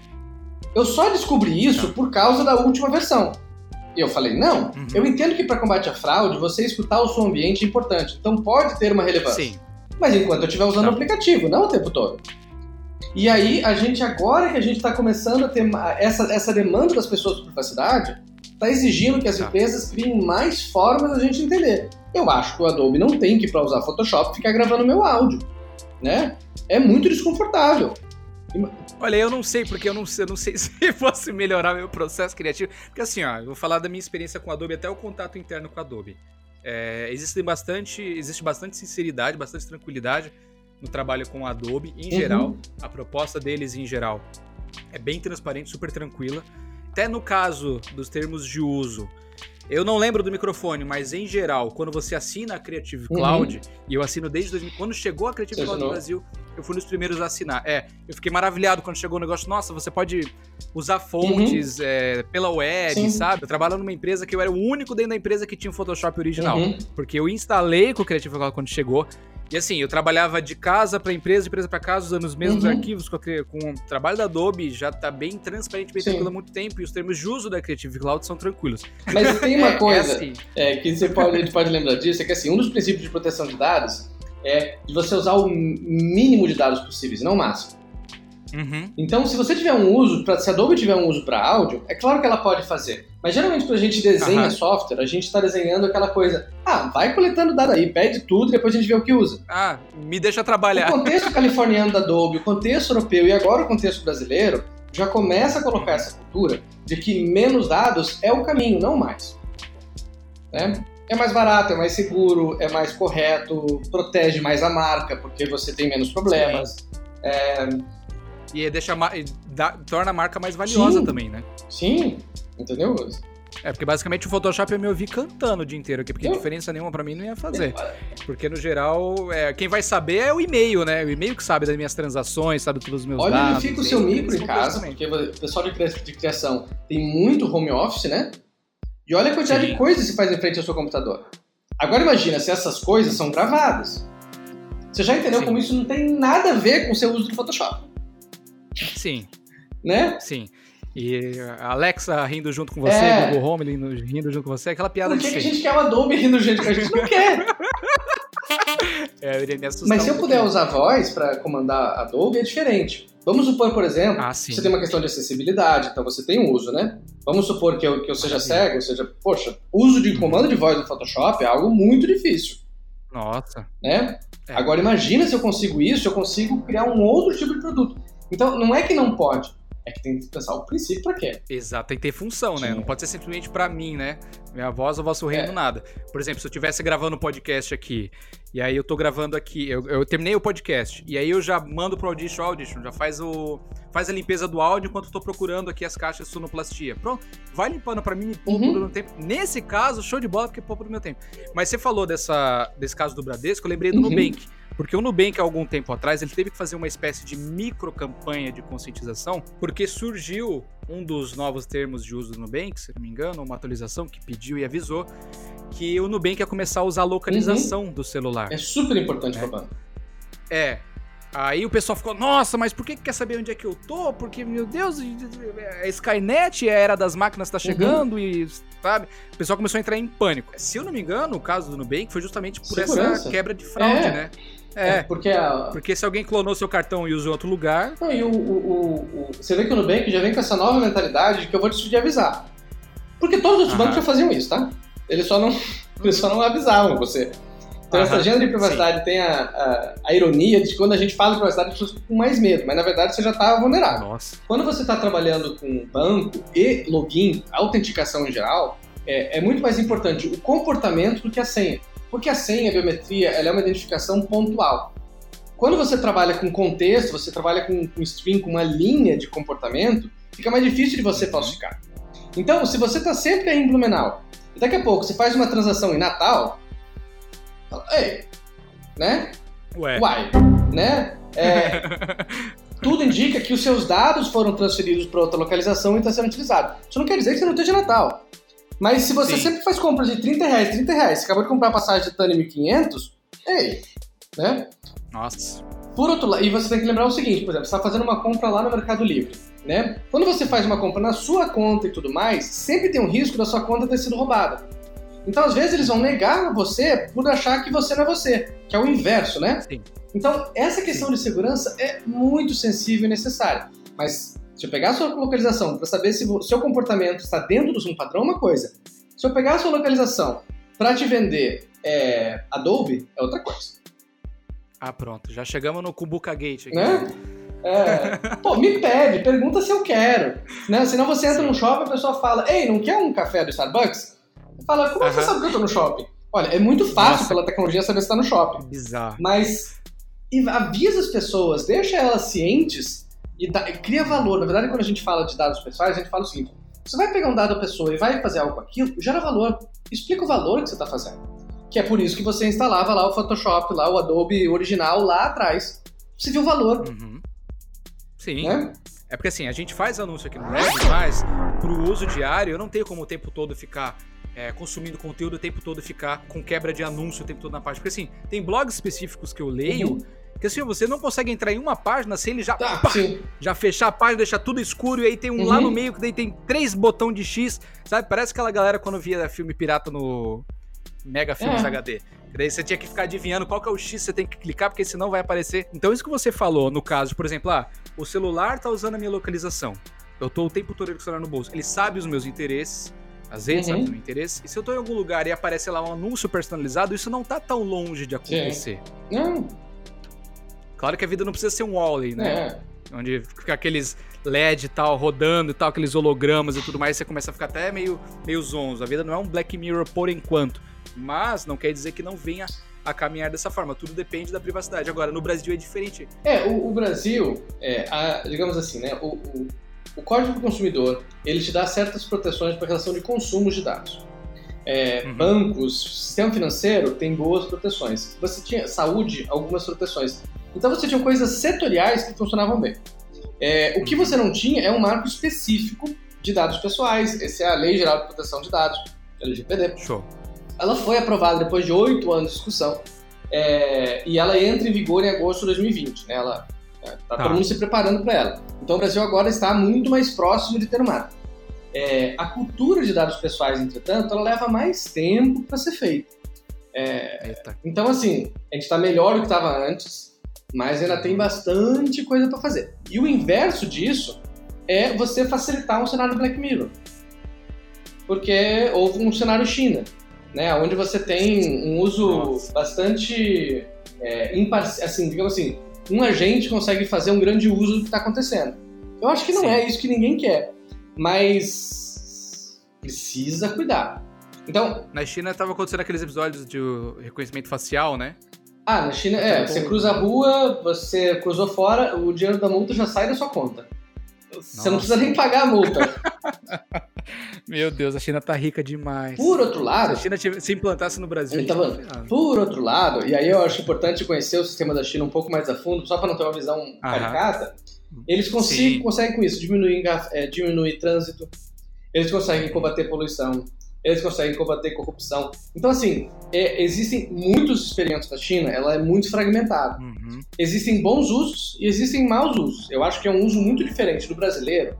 Eu só descobri isso por causa da última versão. E eu falei, não, uhum. eu entendo que para combate à fraude, você escutar o som ambiente é importante, então pode ter uma relevância. Sim. Mas enquanto eu estiver usando tá. o aplicativo, não o tempo todo. E aí, a gente, agora que a gente está começando a ter essa, essa demanda das pessoas por privacidade, está exigindo que as tá. empresas criem mais formas da gente entender. Eu acho que o Adobe não tem que, para usar Photoshop, ficar gravando meu áudio, né? É muito desconfortável. Olha, eu não sei, porque eu não, eu não sei se fosse melhorar meu processo criativo. Porque assim, ó, eu vou falar da minha experiência com o Adobe, até o contato interno com o Adobe. É, existe bastante, existe bastante sinceridade, bastante tranquilidade no trabalho com a Adobe em uhum. geral. A proposta deles em geral é bem transparente, super tranquila. Até no caso dos termos de uso, eu não lembro do microfone, mas em geral, quando você assina a Creative uhum. Cloud, uhum. e eu assino desde 2000, quando chegou a Creative você Cloud no Brasil, eu fui nos primeiros a assinar. É, eu fiquei maravilhado quando chegou o negócio. Nossa, você pode usar fontes uhum. é, pela web, Sim. sabe? Eu trabalho numa empresa que eu era o único dentro da empresa que tinha o Photoshop original. Uhum. Porque eu instalei com o Creative Cloud quando chegou. E assim, eu trabalhava de casa para empresa, de empresa para casa, usando os mesmos uhum. arquivos com, a, com, o trabalho da Adobe, já tá bem transparente, bem tranquilo há muito tempo, e os termos de uso da Creative Cloud são tranquilos. Mas tem uma é, coisa é assim. é, que você pode, a gente pode lembrar disso, é que assim, um dos princípios de proteção de dados é de você usar o mínimo de dados possíveis, não o máximo. Uhum. Então, se você tiver um uso, pra, se a Adobe tiver um uso para áudio, é claro que ela pode fazer. Mas geralmente quando a gente desenha uhum. software, a gente está desenhando aquela coisa, ah, vai coletando dados aí, pede tudo, depois a gente vê o que usa. Ah, me deixa trabalhar. O contexto californiano da Adobe, o contexto europeu e agora o contexto brasileiro já começa a colocar essa cultura de que menos dados é o caminho, não mais. Né? É mais barato, é mais seguro, é mais correto, protege mais a marca, porque você tem menos problemas. É, e deixa e dá, torna a marca mais valiosa Sim. também, né? Sim, entendeu? É, porque basicamente o Photoshop eu me ouvi cantando o dia inteiro aqui, porque eu... diferença nenhuma para mim não ia fazer. Porque no geral, é, quem vai saber é o e-mail, né? O e-mail que sabe das minhas transações, sabe todos os meus Olha, dados. Olha, fica o seu micro em casa, porque o pessoal de criação tem muito home office, né? E olha a quantidade Sim. de coisas que você faz em frente ao seu computador. Agora imagina se essas coisas são gravadas. Você já entendeu Sim. como isso não tem nada a ver com o seu uso do Photoshop. Sim. Né? Sim. E a Alexa rindo junto com você, é. Google Home rindo junto com você, aquela piada Por que, que a gente quer o Adobe rindo junto com a gente? Não quer! é, eu iria me assustar Mas se um eu puder usar voz para comandar Adobe, é diferente. Vamos supor, por exemplo, ah, você tem uma questão de acessibilidade, então você tem um uso, né? Vamos supor que eu, que eu seja ah, cego, ou seja, poxa, uso de comando de voz no Photoshop é algo muito difícil. Nossa. Né? É. Agora imagina se eu consigo isso, eu consigo criar um outro tipo de produto. Então, não é que não pode, É que tem que pensar o princípio pra quê? Exato, tem que ter função, né? Não pode ser simplesmente pra mim, né? Minha voz ou vosso reino, É. nada. Por exemplo, se eu estivesse gravando um podcast aqui, e aí eu tô gravando aqui, eu, eu terminei o podcast, e aí eu já mando pro Audition, Audition, já faz o faz a limpeza do áudio enquanto eu tô procurando aqui as caixas de sonoplastia. Pronto, vai limpando pra mim, me poupa Uhum. do meu tempo. Nesse caso, show de bola, porque poupa do meu tempo. Mas você falou dessa, desse caso do Bradesco, eu lembrei do Uhum. Nubank. Porque o Nubank, há algum tempo atrás, ele teve que fazer uma espécie de micro campanha de conscientização, porque surgiu um dos novos termos de uso do Nubank, se não me engano, uma atualização que pediu e avisou que o Nubank ia começar a usar a localização do celular. É super importante pra banco. É. Aí o pessoal ficou, nossa, mas por que que quer saber onde é que eu tô? Porque, meu Deus, a Skynet, a era das máquinas tá chegando e, sabe? O pessoal começou a entrar em pânico. Se eu não me engano, o caso do Nubank foi justamente por essa Segurança. quebra de fraude, É. né? É, porque a, Porque se alguém clonou seu cartão e usou em outro lugar, Não, e o, o- o- você vê que o Nubank já vem com essa nova mentalidade de que eu vou te avisar. Porque todos os outros bancos já faziam isso, tá? Eles só não, eles só não avisavam você. Então essa agenda de privacidade tem a, a, a ironia de que quando a gente fala de privacidade, as pessoas ficam com mais medo, mas na verdade você já está vulnerável. nossa. Quando você está trabalhando com banco e login, autenticação em geral, é, é muito mais importante o comportamento do que a senha. Porque a senha, a biometria, ela é uma identificação pontual. Quando você trabalha com contexto, você trabalha com, com string, com uma linha de comportamento, fica mais difícil de você falsificar. Então, se você está sempre aí em Blumenau, e daqui a pouco você faz uma transação em Natal, fala, ei, né? Ué. Uai, né? É, tudo indica que os seus dados foram transferidos para outra localização e está sendo utilizado. Isso não quer dizer que você não esteja Natal. Mas se você Sim. sempre faz compras de 30 reais, 30 reais, você acabou de comprar a passagem de TAN 1500, ei, né? Nossa. Por outro lado, e você tem que lembrar o seguinte, por exemplo, você está fazendo uma compra lá no Mercado Livre, né? Quando você faz uma compra na sua conta e tudo mais, sempre tem um risco da sua conta ter sido roubada. Então, às vezes, eles vão negar você por achar que você não é você, que é o inverso, né? Sim. Então, essa questão de segurança é muito sensível e necessária. Mas, se eu pegar a sua localização para saber se o seu comportamento está dentro de um padrão, é uma coisa. Se eu pegar a sua localização para te vender é, Adobe, é outra coisa. Ah, pronto. Já chegamos no Kubuka Gate aqui. Né? É, pô, me pede, pergunta se eu quero. Né? Senão você entra no shopping e a pessoa fala: Ei, não quer um café do Starbucks? Fala, como é que você sabe que eu tô no shopping? Olha, é muito fácil Nossa. pela tecnologia saber se tá no shopping. Bizarro. Mas avisa as pessoas, deixa elas cientes e, e cria valor. Na verdade, quando a gente fala de dados pessoais, a gente fala o seguinte: você vai pegar um dado da pessoa e vai fazer algo com aquilo, gera valor. Explica o valor que você está fazendo. Que é por isso que você instalava lá o Photoshop, lá o Adobe original lá atrás. Você viu o valor. Uhum. Sim. Né? É porque assim, a gente faz anúncio aqui no Red, mas pro uso diário eu não tenho como o tempo todo ficar é, consumindo conteúdo, o tempo todo ficar com quebra de anúncio o tempo todo na página. Porque assim, tem blogs específicos que eu leio Uhum. que assim, você não consegue entrar em uma página sem ele já, Tá, pá, já fechar a página, deixar tudo escuro e aí tem um lá Uhum. no meio que daí tem três botão de X, sabe? Parece aquela galera quando via filme pirata no Mega Filmes É. HD. Daí você tinha que ficar adivinhando qual que é o X que você tem que clicar, porque senão vai aparecer. Então, isso que você falou, no caso, por exemplo, ah, o celular tá usando a minha localização. Eu tô o tempo todo com o celular no bolso. Ele sabe os meus interesses, às vezes Uhum. sabe interesses. E se eu tô em algum lugar e aparece lá um anúncio personalizado, isso não tá tão longe de acontecer. Não, Claro que a vida não precisa ser um Wally, né? é. Onde fica aqueles LED e tal, rodando e tal, aqueles hologramas e tudo mais, você começa a ficar até meio, meio zonzo. A vida não é um Black Mirror por enquanto. Mas não quer dizer que não venha a caminhar dessa forma. Tudo depende da privacidade. Agora, no Brasil é diferente. É, o, o Brasil, é, a- digamos assim, né? O, o, o Código do Consumidor ele te dá certas proteções para relação de consumo de dados. É, Uhum. Bancos, sistema financeiro tem boas proteções. Você tinha saúde, algumas proteções. Então você tinha coisas setoriais que funcionavam bem. É, o que você não tinha é um marco específico de dados pessoais. Essa é a Lei Geral de Proteção de Dados, LGPD. Show. Ela foi aprovada depois de oito anos de discussão é, e ela entra em vigor em agosto de 2020. Né? Ela, tá, Tá. todo mundo se preparando para ela. Então o Brasil agora está muito mais próximo de ter um marco. É, a cultura de dados pessoais, entretanto, ela leva mais tempo para ser feita. É, então, assim, a gente está melhor do que estava antes, mas ainda tem bastante coisa para fazer. E o inverso disso é você facilitar um cenário Black Mirror. Porque houve um cenário China, né, onde você tem um uso Nossa. bastante é, imparcial, assim, digamos assim, um agente consegue fazer um grande uso do que está acontecendo. Eu acho que não Sim. é isso que ninguém quer. Mas precisa cuidar. Então, Na China tava acontecendo aqueles episódios de reconhecimento facial, né? ah, na China, é, você cruza a rua, você cruzou fora, o dinheiro da multa já sai da sua conta. Você não Nossa. precisa nem pagar a multa. Meu Deus, a China tá rica demais. Por outro Se lado, a China se implantasse no Brasil, Então, ferrado. Por outro lado, e aí eu acho importante conhecer o sistema da China um pouco mais a fundo, só para não ter uma visão caricata, eles Sim. conseguem com isso diminuir, é, diminuir trânsito, eles conseguem combater poluição, eles conseguem combater corrupção. Então, assim, é, existem muitos experimentos na China, ela é muito fragmentada. Uhum. Existem bons usos e existem maus usos. Eu acho que é um uso muito diferente do brasileiro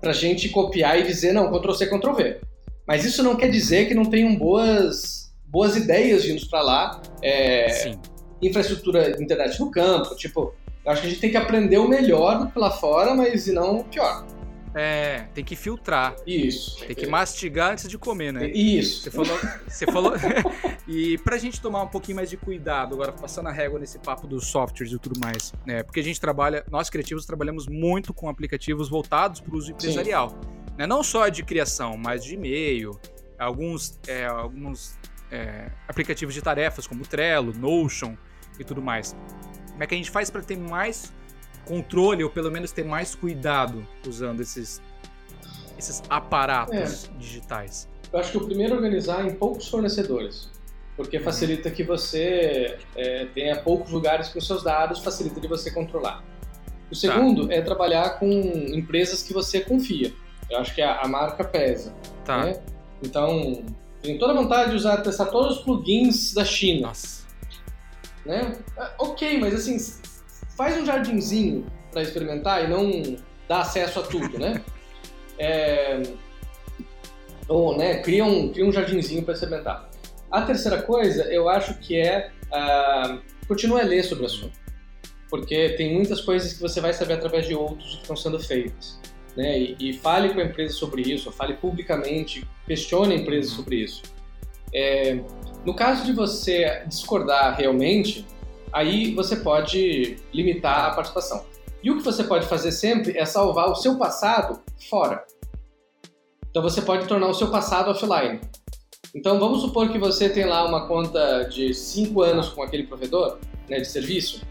pra gente copiar e dizer, não, Ctrl-C, Ctrl-V. Mas isso não quer dizer que não tenham boas, boas ideias vindos pra lá. É, Sim. infraestrutura de internet no campo, tipo, eu acho que a gente tem que aprender o melhor lá fora, mas e não o pior. É, tem que filtrar. Isso. Tem que mastigar antes de comer, né? Isso. Você falou. Você falou. e pra gente tomar um pouquinho mais de cuidado, agora passando a régua nesse papo dos softwares e tudo mais, né? Porque a gente trabalha, nós criativos trabalhamos muito com aplicativos voltados para o uso empresarial. Né? Não só de criação, mas de e-mail, alguns, é, alguns é, aplicativos de tarefas como Trello, Notion e tudo mais. Como é que a gente faz para ter mais controle ou pelo menos ter mais cuidado usando esses, esses aparatos digitais? Eu acho que o primeiro é organizar em poucos fornecedores, porque facilita que você é, tenha poucos lugares com seus dados, facilita de você controlar. O segundo é trabalhar com empresas que você confia. Eu acho que a, a marca pesa. Tá. né? Então, tem toda a vontade de usar, testar todos os plugins da China. Nossa. Né? Ah, Ok, mas assim, faz um jardinzinho para experimentar e não dá acesso a tudo, né? É, ou, né, cria um, cria um jardinzinho para experimentar. A terceira coisa, eu acho que é ah, continue a ler sobre o assunto. Porque tem muitas coisas que você vai saber através de outros que estão sendo feitas. Né? E, e fale com a empresa sobre isso, fale publicamente, questione a empresa sobre isso. É, no caso de você discordar realmente, aí você pode limitar a participação. E o que você pode fazer sempre é salvar o seu passado fora. Então você pode tornar o seu passado offline. Então vamos supor que você tem lá uma conta de 5 anos com aquele provedor né, de serviço,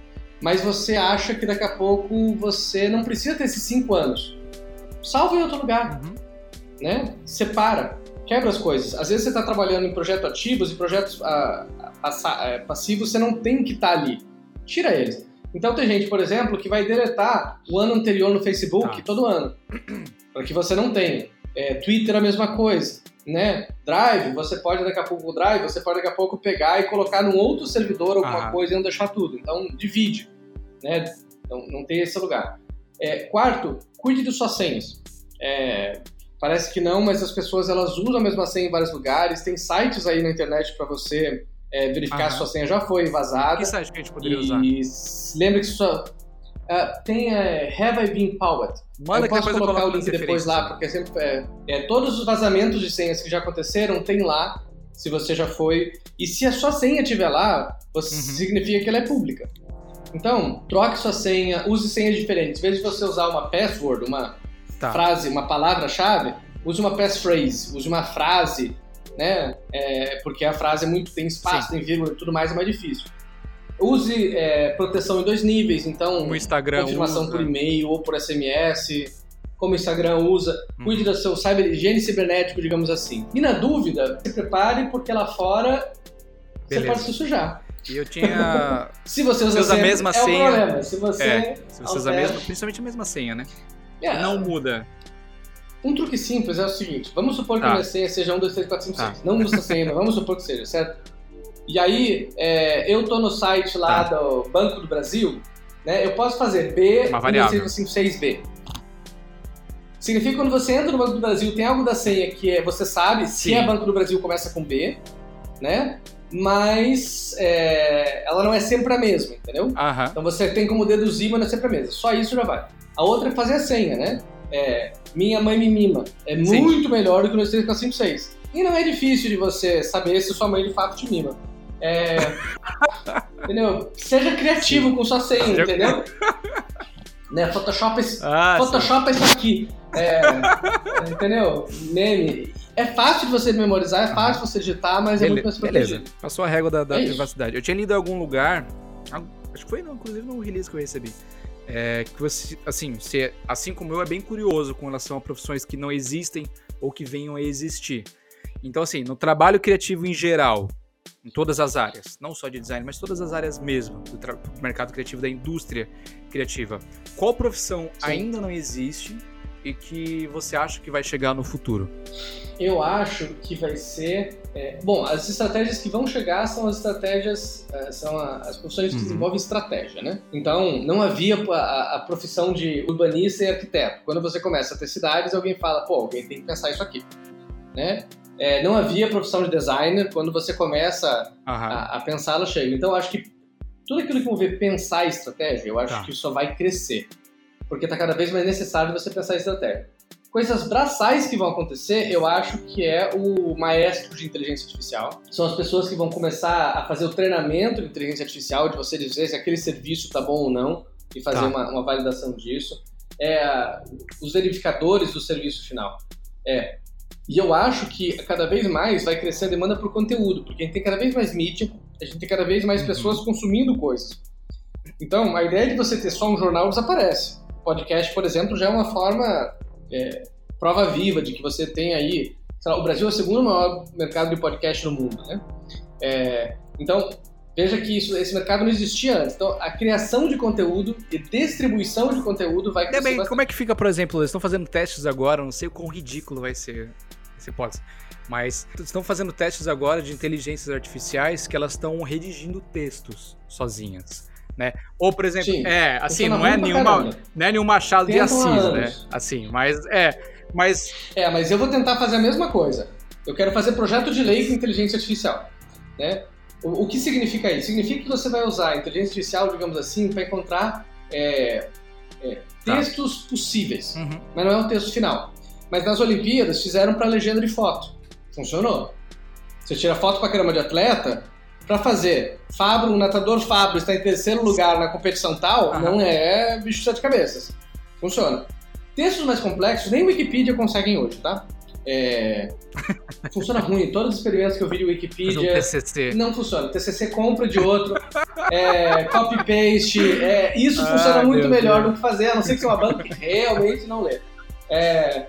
mas você acha que daqui a pouco você não precisa ter esses 5 anos. Salva em outro lugar. Né? Separa, quebra as coisas. Às vezes você está trabalhando em projetos ativos e projetos ah, eh, passivos, você não tem que estar ali. Tira eles. Então tem gente, por exemplo, que vai deletar o ano anterior no Facebook todo ano, para que você não tenha. É, Twitter a mesma coisa, né? Drive, você pode daqui a pouco o Drive, você pode daqui a pouco pegar e colocar num outro servidor alguma Aham. coisa e não deixar tudo. Então divide, né? Não, não tem esse lugar. É, quarto, cuide de suas senhas. É, parece que não, mas as pessoas elas usam a mesma senha em vários lugares. Tem sites aí na internet para você é, verificar se sua senha já foi vazada. Que site que a gente poderia e usar? lembre que sua. ah, tem é, Have I Been Powered? Manda eu posso eu colocar coloco o link depois lá, porque sempre é, é, todos os vazamentos de senhas que já aconteceram tem lá, se você já foi. E se a sua senha estiver lá, você- Uhum. significa que ela é pública. Então, troque sua senha, use senhas diferentes. Em vez de você usar uma password, uma Tá. frase, uma palavra-chave, use uma passphrase, use uma frase, né? É, porque a frase é muito tem espaço, tem vírgula e tudo mais, é mais difícil. Use é, proteção em dois níveis, então O Instagram confirmação usa. por e-mail ou por SMS, como o Instagram usa, Uhum. cuide do seu cyber, higiene cibernético, digamos assim. E na dúvida, se prepare, porque lá fora você Beleza. pode se sujar. E eu tinha. Se você usa, usa a mesma é senha. problema. Se você é, se você usa a altera- mesma, principalmente a mesma senha, né? É. Não muda. Um truque simples é o seguinte: vamos supor que Tá. a minha senha seja 1, 2, 3, 4, 5, Tá. 6. Não muda essa senha, mas vamos supor que seja, certo? E aí, é, eu tô no site lá Tá. do Banco do Brasil, né? Eu posso fazer B, Uma 1, 2, variável. 3, 4, 5, 6B. Significa que quando você entra no Banco do Brasil, tem algo da senha que é, você sabe se Sim. é Banco do Brasil começa com B, né? Mas é, ela não é sempre a mesma, entendeu? Aham. Então você tem como deduzir, mas não é sempre a mesma. Só isso já vai. A outra é fazer a senha, né? É, minha mãe me mima. É Sim. muito melhor do que o 3, 4, 5, 6. E não é difícil de você saber se sua mãe de fato te mima. É, entendeu? Seja criativo com sua senha, Seja- entendeu? Né? Photoshop, Ah, Photoshop é isso aqui. É, entendeu? Meme. É fácil de você memorizar, é fácil de você digitar, mas é Bele- muito mais beleza, protegido. passou a régua da, da É privacidade. Eu tinha lido em algum lugar, acho que foi não, inclusive no release que eu recebi, é, que você, assim, você, assim como eu, é bem curioso com relação a profissões que não existem ou que venham a existir. Então, assim, no trabalho criativo em geral, em todas as áreas, não só de design, mas todas as áreas mesmo, do, mercado criativo, da indústria criativa, qual profissão ainda não existe e que você acha que vai chegar no futuro? Eu acho que vai ser. é, bom, as estratégias que vão chegar são as estratégias, é, são as profissões que Uhum. desenvolvem estratégia, né? Então, não havia a, a- profissão de urbanista e arquiteto. Quando você começa a ter cidades, alguém fala, pô, alguém tem que pensar isso aqui, né? É, não havia a profissão de designer. Quando você começa a, a pensar, ela chega. Então, eu acho que tudo aquilo que envolver pensar estratégia, eu acho Tá. que só vai crescer. Porque está cada vez mais necessário você pensar em estratégia. Coisas braçais que vão acontecer, eu acho que é o maestro de inteligência artificial. São as pessoas que vão começar a fazer o treinamento de inteligência artificial, de você dizer se aquele serviço está bom ou não, e fazer Tá. uma, uma validação disso. É, os verificadores do serviço final. É, e eu acho que cada vez mais vai crescer a demanda por conteúdo, porque a gente tem cada vez mais mídia, a gente tem cada vez mais pessoas consumindo coisas. Então, a ideia de você ter só um jornal desaparece. Podcast, por exemplo, já é uma forma é, prova viva de que você tem aí. lá, o Brasil é o segundo maior mercado de podcast no mundo, né? É, então, veja que isso, esse mercado não existia antes. Então, a criação de conteúdo e distribuição de conteúdo vai crescer bem, bastante. como é que fica, por exemplo, eles estão fazendo testes agora, não sei o quão ridículo vai ser essa hipótese, mas estão fazendo testes agora de inteligências artificiais que elas estão redigindo textos sozinhas, né? Ou, por exemplo, Sim, é, assim, não é pra nenhuma, não é nenhum Machado de Tentam Assis, né? Assim, mas é, mas É, mas eu vou tentar fazer a mesma coisa. Eu quero fazer projeto de lei com inteligência artificial. Né? O, o que significa isso? Significa que você vai usar a inteligência artificial, digamos assim, para encontrar é, é, Tá. textos possíveis, Uhum. mas não é o texto final. Mas nas Olimpíadas fizeram para legenda de foto. Funcionou. Você tira foto com a caramba de atleta, para fazer Fabro, um natador Fabro está em terceiro lugar na competição tal, Aham. não é bicho de sete cabeças. Funciona. Textos mais complexos, nem Wikipedia conseguem hoje, tá? É, Funciona ruim. Todos os experimentos que eu vi de fazer um Wikipedia TCC. não funciona. TCC compra de outro, é, copy-paste. É, isso Ah, funciona muito meu melhor Deus. do que fazer, a não ser que seja uma banda que realmente não lê. É,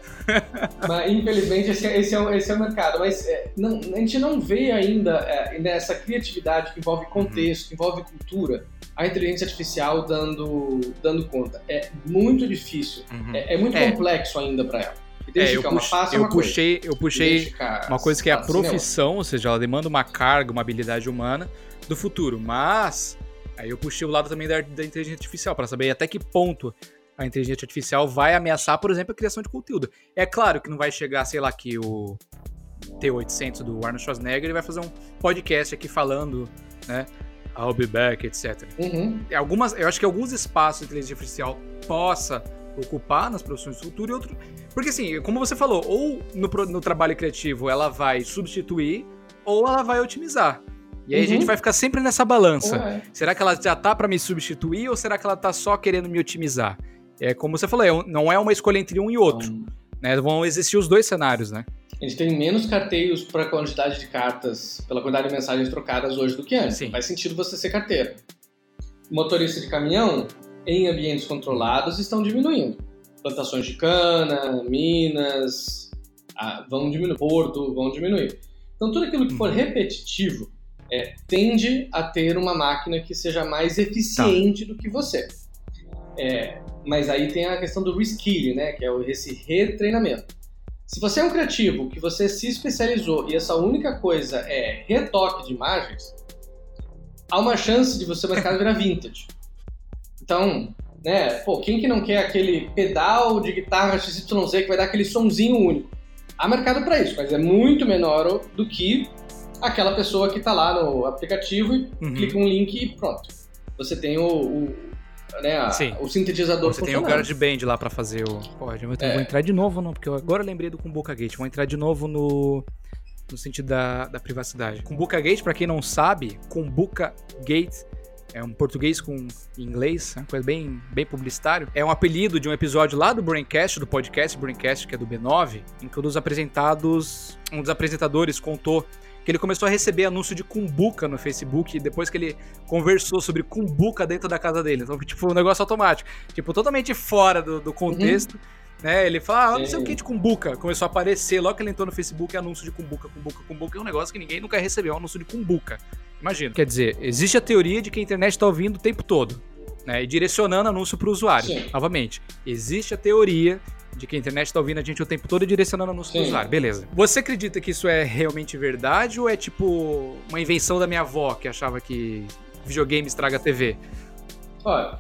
mas infelizmente esse, é- esse, é, o, esse é o mercado. Mas é, não- a gente não vê ainda é, nessa criatividade que envolve contexto, que envolve cultura, a inteligência artificial dando, dando conta. É muito difícil. Uhum. É, é muito É. complexo ainda para ela. É, eu, Identificar uma é eu puxei, eu puxei uma coisa que é a profissão, ou seja, ela demanda uma carga, uma habilidade humana do futuro. Mas aí eu puxei o lado também da, da inteligência artificial para saber até que ponto a inteligência artificial vai ameaçar, por exemplo, a criação de conteúdo. É claro que não vai chegar, sei lá, que o T800 do Arnold Schwarzenegger ele vai fazer um podcast aqui falando, né? I'll be back, etc. Uhum. Algumas, eu acho que alguns espaços de inteligência artificial possa ocupar nas profissões do futuro e outro. Porque assim, como você falou, ou no, no trabalho criativo ela vai substituir, ou ela vai otimizar. E aí a Uhum. gente vai ficar sempre nessa balança. Ué. Será que ela já tá pra me substituir ou será que ela tá só querendo me otimizar? É como você falou, é um- não é uma escolha entre um e outro. Né? Vão existir os dois cenários, né? A gente tem menos carteiros para a quantidade de cartas, pela quantidade de mensagens trocadas hoje do que antes. Sim. Faz sentido você ser carteiro. Motorista de caminhão, em ambientes controlados, estão diminuindo. Plantações de cana, minas, ah, vão diminuir. Porto, vão diminuir. Então, tudo aquilo que for repetitivo é, tende a ter uma máquina que seja mais eficiente do que você. É, mas aí tem a questão do reskilling, né? Que é esse retreinamento. Se você é um criativo que você se especializou e essa única coisa é retoque de imagens, há uma chance de você mercado virar vintage. Então, né, pô, quem que não quer aquele pedal de guitarra XYZ que vai dar aquele sonzinho único? Há mercado para isso, mas é muito menor do que aquela pessoa que está lá no aplicativo e Uhum. clica um link e pronto. Você tem o, o, né, a- Sim. o sintetizador Você tem o. GarageBand lá pra fazer o. Pode, eu É. vou entrar de novo, não, porque eu agora lembrei do Kumbuka Gate. Vou entrar de novo no. No sentido da, da privacidade. Kumbuka Gate, pra quem não sabe, Kumbuka Gate é um português com inglês, uma coisa bem, bem publicitário. É um apelido de um episódio lá do Braincast, do podcast Braincast, que é do B9, em que um dos apresentados, um dos apresentadores contou que ele começou a receber anúncio de cumbuca no Facebook depois que ele conversou sobre cumbuca dentro da casa dele. Então, tipo, um negócio automático. Tipo, totalmente fora do, do contexto. Uhum. Né, ele fala, ah, não sei o que de cumbuca. Começou a aparecer, logo que ele entrou no Facebook, anúncio de cumbuca, cumbuca, cumbuca. É um negócio que ninguém nunca recebeu, um anúncio de cumbuca. Imagina. Quer dizer, existe a teoria de que a internet está ouvindo o tempo todo. Né, e direcionando anúncio para o usuário. Sim. Novamente, existe a teoria de que a internet está ouvindo a gente o tempo todo e direcionando anúncio para o usuário. Beleza. Você acredita que isso é realmente verdade ou é tipo uma invenção da minha avó que achava que videogame estraga a TV? Olha,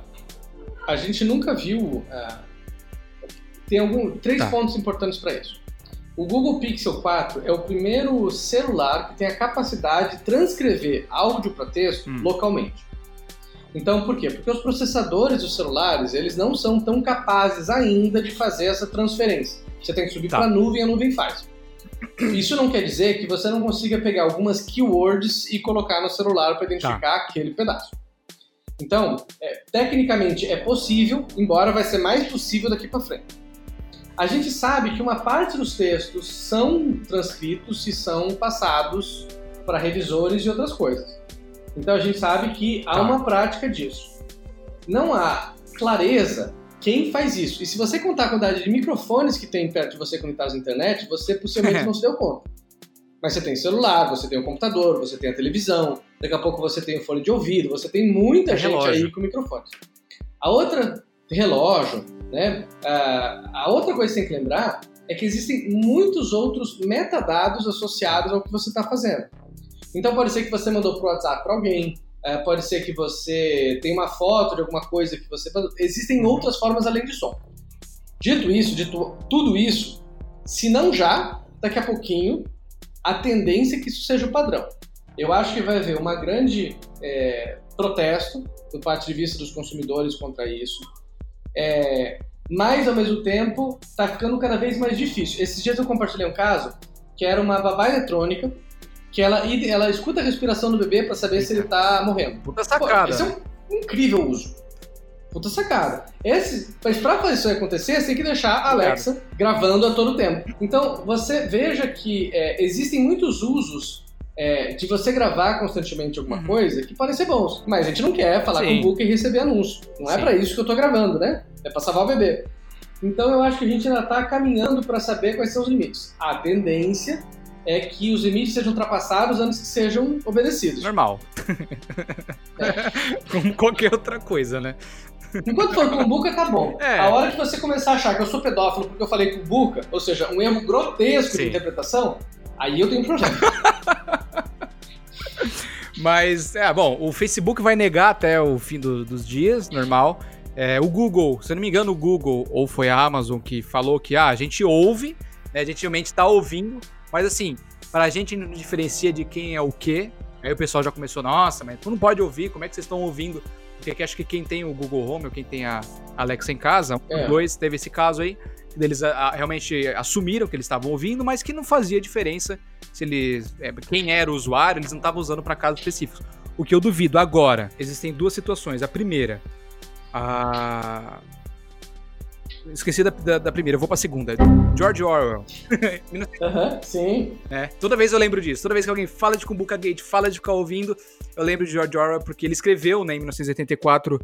a gente nunca viu. Uh tem algum, três tá. pontos importantes para isso. O Google Pixel 4 é o primeiro celular que tem a capacidade de transcrever áudio para texto hum. localmente. Então, por quê? Porque os processadores dos celulares, eles não são tão capazes ainda de fazer essa transferência. Você tem que subir tá. para a nuvem e a nuvem faz. Isso não quer dizer que você não consiga pegar algumas keywords e colocar no celular para identificar tá. aquele pedaço. Então, é, tecnicamente é possível, embora vai ser mais possível daqui para frente. A gente sabe que uma parte dos textos são transcritos e são passados para revisores e outras coisas. Então a gente sabe que há tá. uma prática disso. Não há clareza quem faz isso. E se você contar a quantidade de microfones que tem perto de você conectados à internet, você possivelmente não se deu conta. Mas você tem celular, você tem o computador, você tem a televisão, daqui a pouco você tem o fone de ouvido, você tem muita é gente relógio. aí com microfones. A outra relógio, né? a outra coisa que você tem que lembrar é que existem muitos outros metadados associados ao que você está fazendo. Então pode ser que você mandou para o WhatsApp para alguém, é, pode ser que você tem uma foto de alguma coisa que você. Existem outras formas além de som. Dito isso, dito tudo isso, se não já, daqui a pouquinho, a tendência é que isso seja o padrão. Eu acho que vai haver uma grande é, protesto do ponto de vista dos consumidores contra isso. É, mas, ao mesmo tempo, está ficando cada vez mais difícil. Esses dias eu compartilhei um caso que era uma babá eletrônica que ela, ela escuta a respiração do bebê para saber se ele está morrendo. Puta sacada. Pô, esse é um incrível uso. Puta sacada. Esse, mas para fazer isso acontecer, você tem que deixar a Alexa gravando a todo tempo. Então, você veja que é, existem muitos usos é, de você gravar constantemente alguma uhum. coisa que podem ser bons. Mas a gente não quer falar Sim. com o book e receber anúncio. Não é Sim. é para isso que eu tô gravando, né? É para salvar o bebê. Então eu acho que a gente ainda está caminhando para saber quais são os limites. A tendência é que os limites sejam ultrapassados antes que sejam obedecidos. Normal. É. Como qualquer outra coisa, né? Enquanto for com o Buca, tá bom. É. A hora que você começar a achar que eu sou pedófilo porque eu falei com o Buca, ou seja, um erro grotesco Sim. de interpretação, aí eu tenho um problema. Mas, é, bom, o Facebook vai negar até o fim do, dos dias, normal. É, o Google, se eu não me engano, o Google, ou foi a Amazon que falou que ah, a gente ouve, né, a gente realmente tá ouvindo, mas assim, para a gente não diferencia de quem é o quê. Aí o pessoal já começou, nossa, mas tu não pode ouvir, como é que vocês estão ouvindo? Porque acho que quem tem o Google Home ou quem tem a Alexa em casa, é. dois, teve esse caso aí, eles a, a, realmente assumiram que eles estavam ouvindo, mas que não fazia diferença se eles. É, quem era o usuário, eles não estavam usando para casos específicos. O que eu duvido. Agora, existem duas situações. A primeira, a. Esqueci da, da, da primeira, eu vou pra segunda. George Orwell. Aham, uhum, sim. É, toda vez eu lembro disso. Toda vez que alguém fala de Kumbuka Gate, fala de ficar ouvindo, eu lembro de George Orwell, porque ele escreveu, né, em 1984,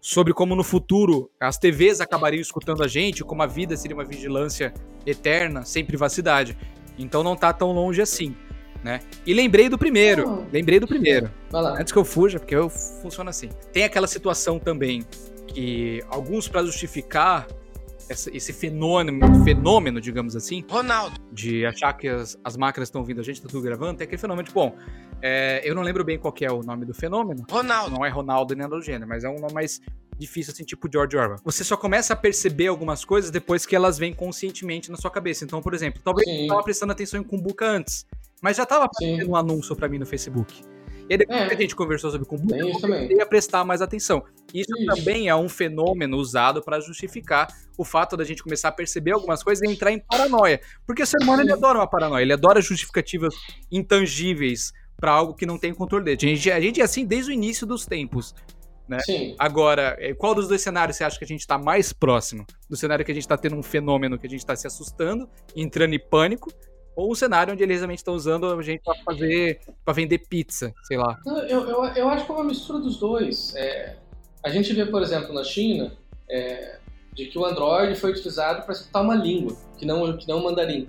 sobre como no futuro as TVs acabariam escutando a gente, como a vida seria uma vigilância eterna, sem privacidade. Então não tá tão longe assim, né? E lembrei do primeiro, oh. lembrei do primeiro. Antes que eu fuja, porque eu funciona assim. Tem aquela situação também que alguns para justificar esse fenômeno, fenômeno, digamos assim, Ronaldo, de achar que as, as máquinas estão ouvindo a gente, tá tudo gravando, tem aquele fenômeno de, bom, é, eu não lembro bem qual é o nome do fenômeno. Ronaldo. Não é Ronaldo nem nada do gênero, mas é um nome mais difícil, assim, tipo George Orwell. Você só começa a perceber algumas coisas depois que elas vêm conscientemente na sua cabeça. Então, por exemplo, talvez Sim. eu tava prestando atenção em Kumbuka antes, mas já tava aparecendo um anúncio para mim no Facebook. E depois é. que a gente conversou sobre Kumbuka, eu comecei a prestar mais atenção. Isso, isso. também é um fenômeno usado para justificar o fato da gente começar a perceber algumas coisas e entrar em paranoia. Porque o ser humano ele adora uma paranoia, ele adora justificativas intangíveis pra algo que não tem controle dele. A gente, a gente é assim desde o início dos tempos. Né? Agora, é, qual dos dois cenários você acha que a gente tá mais próximo? Do cenário que a gente tá tendo um fenômeno que a gente tá se assustando, entrando em pânico, ou um cenário onde eles realmente estão usando a gente pra fazer. para vender pizza, sei lá. Eu, eu, eu acho que é uma mistura dos dois. É, a gente vê, por exemplo, na China, é, de que o Android foi utilizado para escutar uma língua, que não, que não o mandarim.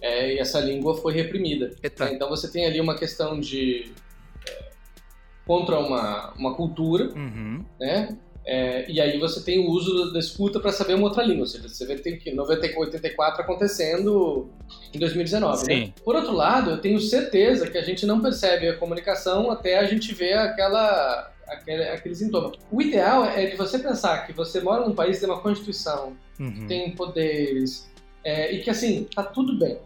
É, e essa língua foi reprimida. Eita. Então você tem ali uma questão de. é, contra uma, uma cultura, Uhum. né? É, e aí você tem o uso da escuta para saber uma outra língua. Ou seja, você vê que tem que 90, 84 acontecendo em 2019, né? Sim. Por outro lado, eu tenho certeza que a gente não percebe a comunicação até a gente ver aquela, aquele, aquele sintoma. O ideal é de você pensar que você mora num país que tem uma constituição, Uhum. tem poderes, é, e que assim, tá tudo bem.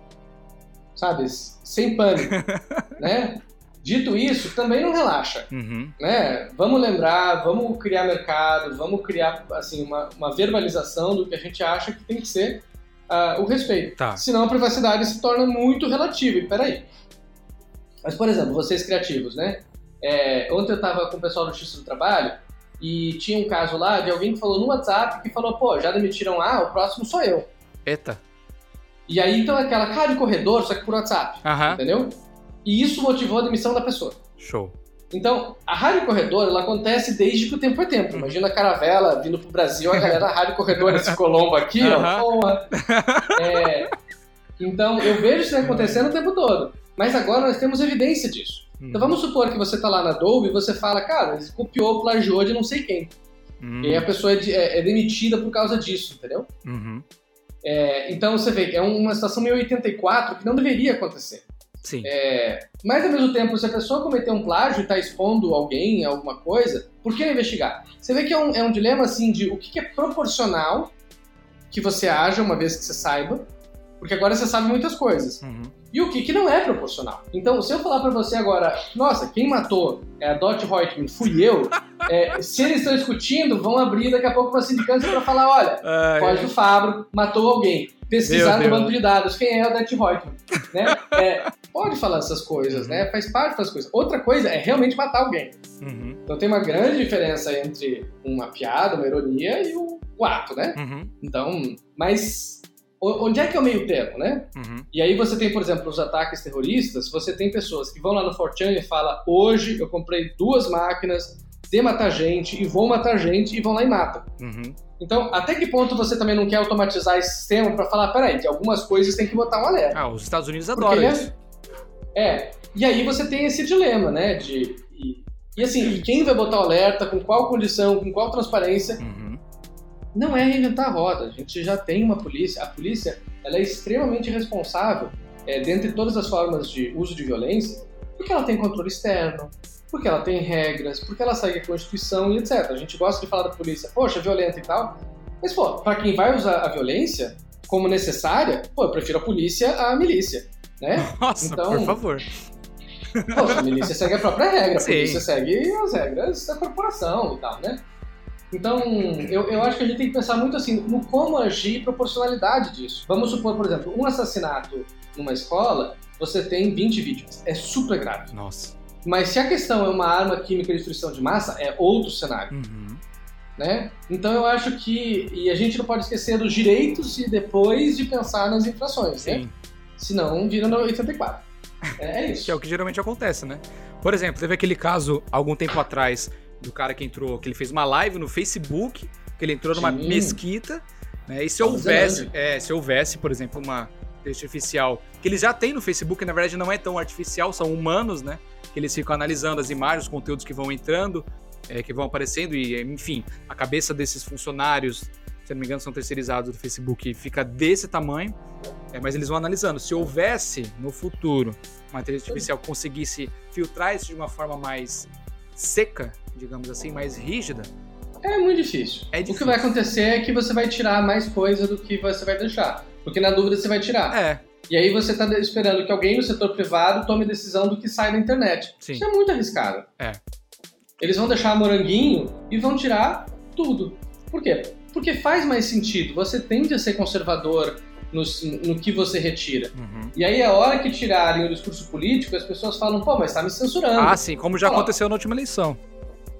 Sabe? Sem pânico, né? Dito isso, também não relaxa Uhum. né? Vamos lembrar, vamos criar mercado, vamos criar assim uma, uma verbalização do que a gente acha que tem que ser ah, o respeito. Tá. Senão a privacidade se torna muito relativa. E peraí. Mas, por exemplo, vocês criativos, né? É, ontem eu estava com o pessoal do Justiça do Trabalho e tinha um caso lá de alguém que falou no WhatsApp que falou, pô, já demitiram A, o próximo sou eu. Eita. E aí, então, é aquela cara de corredor, só que por WhatsApp, Aham. entendeu? E isso motivou a demissão da pessoa. Show. Então, a rádio corredor, ela acontece desde que o tempo é tempo. Imagina a caravela vindo pro Brasil, a galera da rádio corredor, esse Colombo aqui, ó. porra. É, então, eu vejo isso acontecendo o tempo todo. Mas agora nós temos evidência disso. Então vamos supor que você tá lá na Adobe e você fala, cara, ele copiou, plagiou de não sei quem. Hum. E a pessoa é, de- é- é demitida por causa disso, entendeu? Uhum. É, então você vê, é uma situação meio 84 que não deveria acontecer. Sim. É, mas ao mesmo tempo, se a pessoa cometer um plágio e está expondo alguém, alguma coisa, por que investigar? Você vê que é um, é um dilema assim de o que, que é proporcional que você haja uma vez que você saiba, porque agora você sabe muitas coisas. Uhum. E o que, que não é proporcional. Então, se eu falar pra você agora, nossa, quem matou é a Dot Reutemann fui eu, é, se eles estão discutindo, vão abrir daqui a pouco uma sindicância pra falar, olha, Ai, Código Fabro matou alguém. Pesquisar no banco de dados quem é o Dot Reutemann, né? É, pode falar essas coisas, né? Faz parte das coisas. Outra coisa é realmente matar alguém. Uhum. Então tem uma grande diferença entre uma piada, uma ironia e o, o ato, né? Uhum. Então, mas o- onde é que é o meio termo, né? Uhum. E aí você tem, por exemplo, os ataques terroristas, você tem pessoas que vão lá no 4chan e falam hoje eu comprei duas máquinas de matar gente e vão matar gente e vão lá e matam. Uhum. Então, até que ponto você também não quer automatizar esse sistema para falar, peraí, de algumas coisas tem que botar um alerta? Ah, os Estados Unidos adoram ele é- isso. É, e aí você tem esse dilema, né, de... E, e assim, e quem vai botar o alerta, com qual condição, com qual transparência, Uhum. Não é reinventar a roda. A gente já tem uma polícia. A polícia ela é extremamente responsável, é, dentre todas as formas de uso de violência, porque ela tem controle externo, porque ela tem regras, porque ela segue a Constituição e etc. A gente gosta de falar da polícia, poxa, violenta e tal. Mas, pô, pra quem vai usar a violência como necessária, pô, eu prefiro a polícia à milícia, né? Nossa, Então- por favor. Poxa, a milícia segue a própria regra, a Sim. polícia segue as regras da corporação e tal, né? Então, eu, eu acho que a gente tem que pensar muito assim no como agir e proporcionalidade disso. Vamos supor, por exemplo, um assassinato numa escola, você tem 20 vítimas. É super grave. Nossa. Mas se a questão é uma arma química de destruição de massa, é outro cenário, Uhum. né? Então eu acho que... E a gente não pode esquecer dos direitos e depois de pensar nas infrações, né? Sim. Senão vira no 84. É, é isso. Que é o que geralmente acontece, né? Por exemplo, teve aquele caso algum tempo atrás do cara que entrou, que ele fez uma live no Facebook, que ele entrou numa Sim. mesquita, né? E se houvesse, Zelândia. é, se houvesse, por exemplo, uma inteligência artificial, que eles já têm no Facebook, na verdade não é tão artificial, são humanos, né? Que eles ficam analisando as imagens, os conteúdos que vão entrando, é, que vão aparecendo, e enfim, a cabeça desses funcionários, se não me engano, são terceirizados do Facebook, fica desse tamanho, é, mas eles vão analisando. Se houvesse no futuro uma inteligência artificial conseguisse filtrar isso de uma forma mais seca, digamos assim, mais rígida, É muito difícil. É O que difícil. vai acontecer é que você vai tirar mais coisa do que você vai deixar. Porque na dúvida você vai tirar. é, E aí você está esperando que alguém no setor privado tome decisão do que sai na internet. Sim. Isso é muito arriscado. É. Eles vão deixar moranguinho e vão tirar tudo. Por quê? Porque faz mais sentido. Você tende a ser conservador no, no que você retira. Uhum. E aí, a hora que tirarem o discurso político, as pessoas falam, pô, mas tá me censurando. Ah, sim, como já aconteceu na última eleição.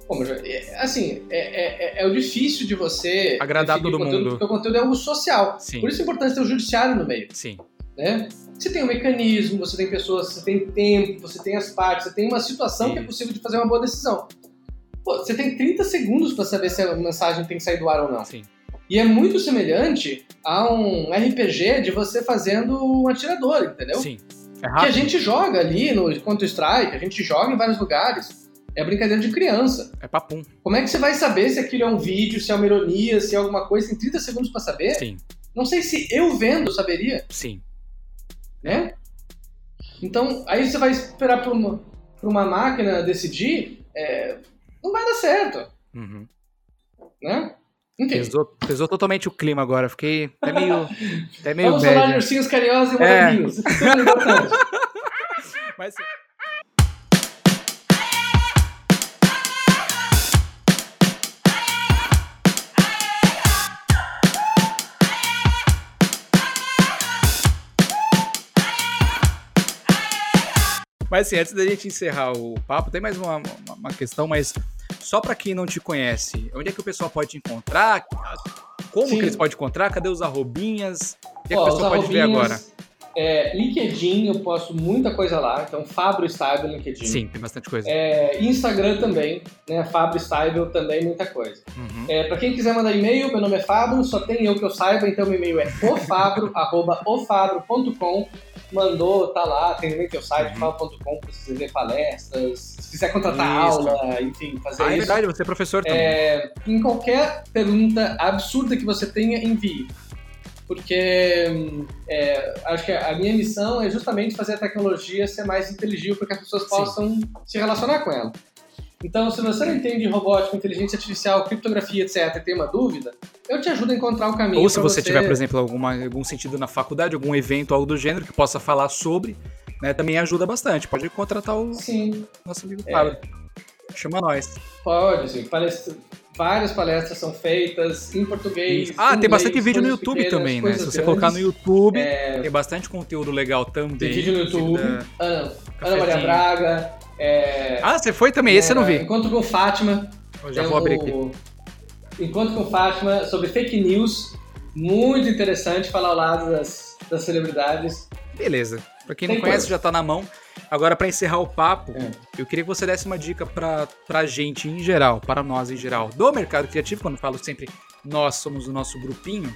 Pô, mas, é, assim, é, é, é o difícil de você Agradar todo o conteúdo, mundo. porque o conteúdo é algo social. Sim. Por isso é importante ter o judiciário no meio. Sim. Né? Você tem um mecanismo, você tem pessoas, você tem tempo, você tem as partes, você tem uma situação que é possível de fazer uma boa decisão. Pô, você tem 30 segundos para saber se a mensagem tem que sair do ar ou não. Sim. E é muito semelhante a um RPG de você fazendo um atirador, entendeu? Sim. É Que a rápido. gente joga ali no Counter-Strike, a gente joga em vários lugares. É brincadeira de criança. É papum. Como é que você vai saber se aquilo é um vídeo, se é uma ironia, se é alguma coisa? Tem 30 segundos pra saber? Sim. Não sei se eu vendo saberia, Sim. né? Então, aí você vai esperar pra uma, pra uma máquina decidir, é, não vai dar certo, Uhum. né? Pesou, pesou totalmente o clima agora. Fiquei até meio. Até meio vamos falar de ursinhos carinhosos e É. Isso é. Mas Mas assim, antes da gente encerrar o papo, tem mais uma, uma, uma questão, mas só pra quem não te conhece, onde é que o pessoal pode te encontrar? Como Sim. que eles podem encontrar? Cadê os arrobinhas? O que, é que Ó, o pessoal pode ver agora? É, LinkedIn, eu posto muita coisa lá. Então, Fabro Stable no LinkedIn. Sim, tem bastante coisa. É, Instagram também, né? Fabro Stable também, muita coisa. Uhum. É, para quem quiser mandar e-mail, meu nome é Fabro, só tem eu que eu saiba, então meu e-mail é ofabro.com. Mandou, tá lá, tem também teu site, Uhum. fala.com, pra você ver palestras, se quiser contratar Isso. aula, enfim, fazer Ah, é isso. verdade, você é professor também. É, em qualquer pergunta absurda que você tenha, envie. Porque é, acho que a minha missão é justamente fazer a tecnologia ser mais inteligível para que as pessoas Sim. possam se relacionar com ela. Então, se você não entende robótica, inteligência artificial, criptografia, etc., e tem uma dúvida, eu te ajudo a encontrar o caminho. Ou se pra você tiver, por exemplo, alguma, algum sentido na faculdade, algum evento, algo do gênero que possa falar sobre, né, também ajuda bastante. Pode contratar o Sim, nosso amigo É. Fábio. Chama nós. pode. Sim. Palestra- várias palestras são feitas em português. Ah, tem inglês, bastante vídeo no YouTube também, né? Se você grandes. colocar no YouTube, É, tem bastante conteúdo legal também. Tem vídeo no YouTube. da- Ana, Ana. Maria Braga. É, Ah, você foi também? Esse eu não é, vi. Encontro com Fátima. Eu já vou abrir aqui. Encontro com Fátima sobre fake news. Muito interessante falar ao lado das, das celebridades. Beleza. Pra quem não Tem conhece, coisa. já tá na mão. Agora, pra encerrar o papo, É. eu queria que você desse uma dica pra, pra gente em geral, para nós em geral, do mercado criativo, quando falo sempre nós somos o nosso grupinho.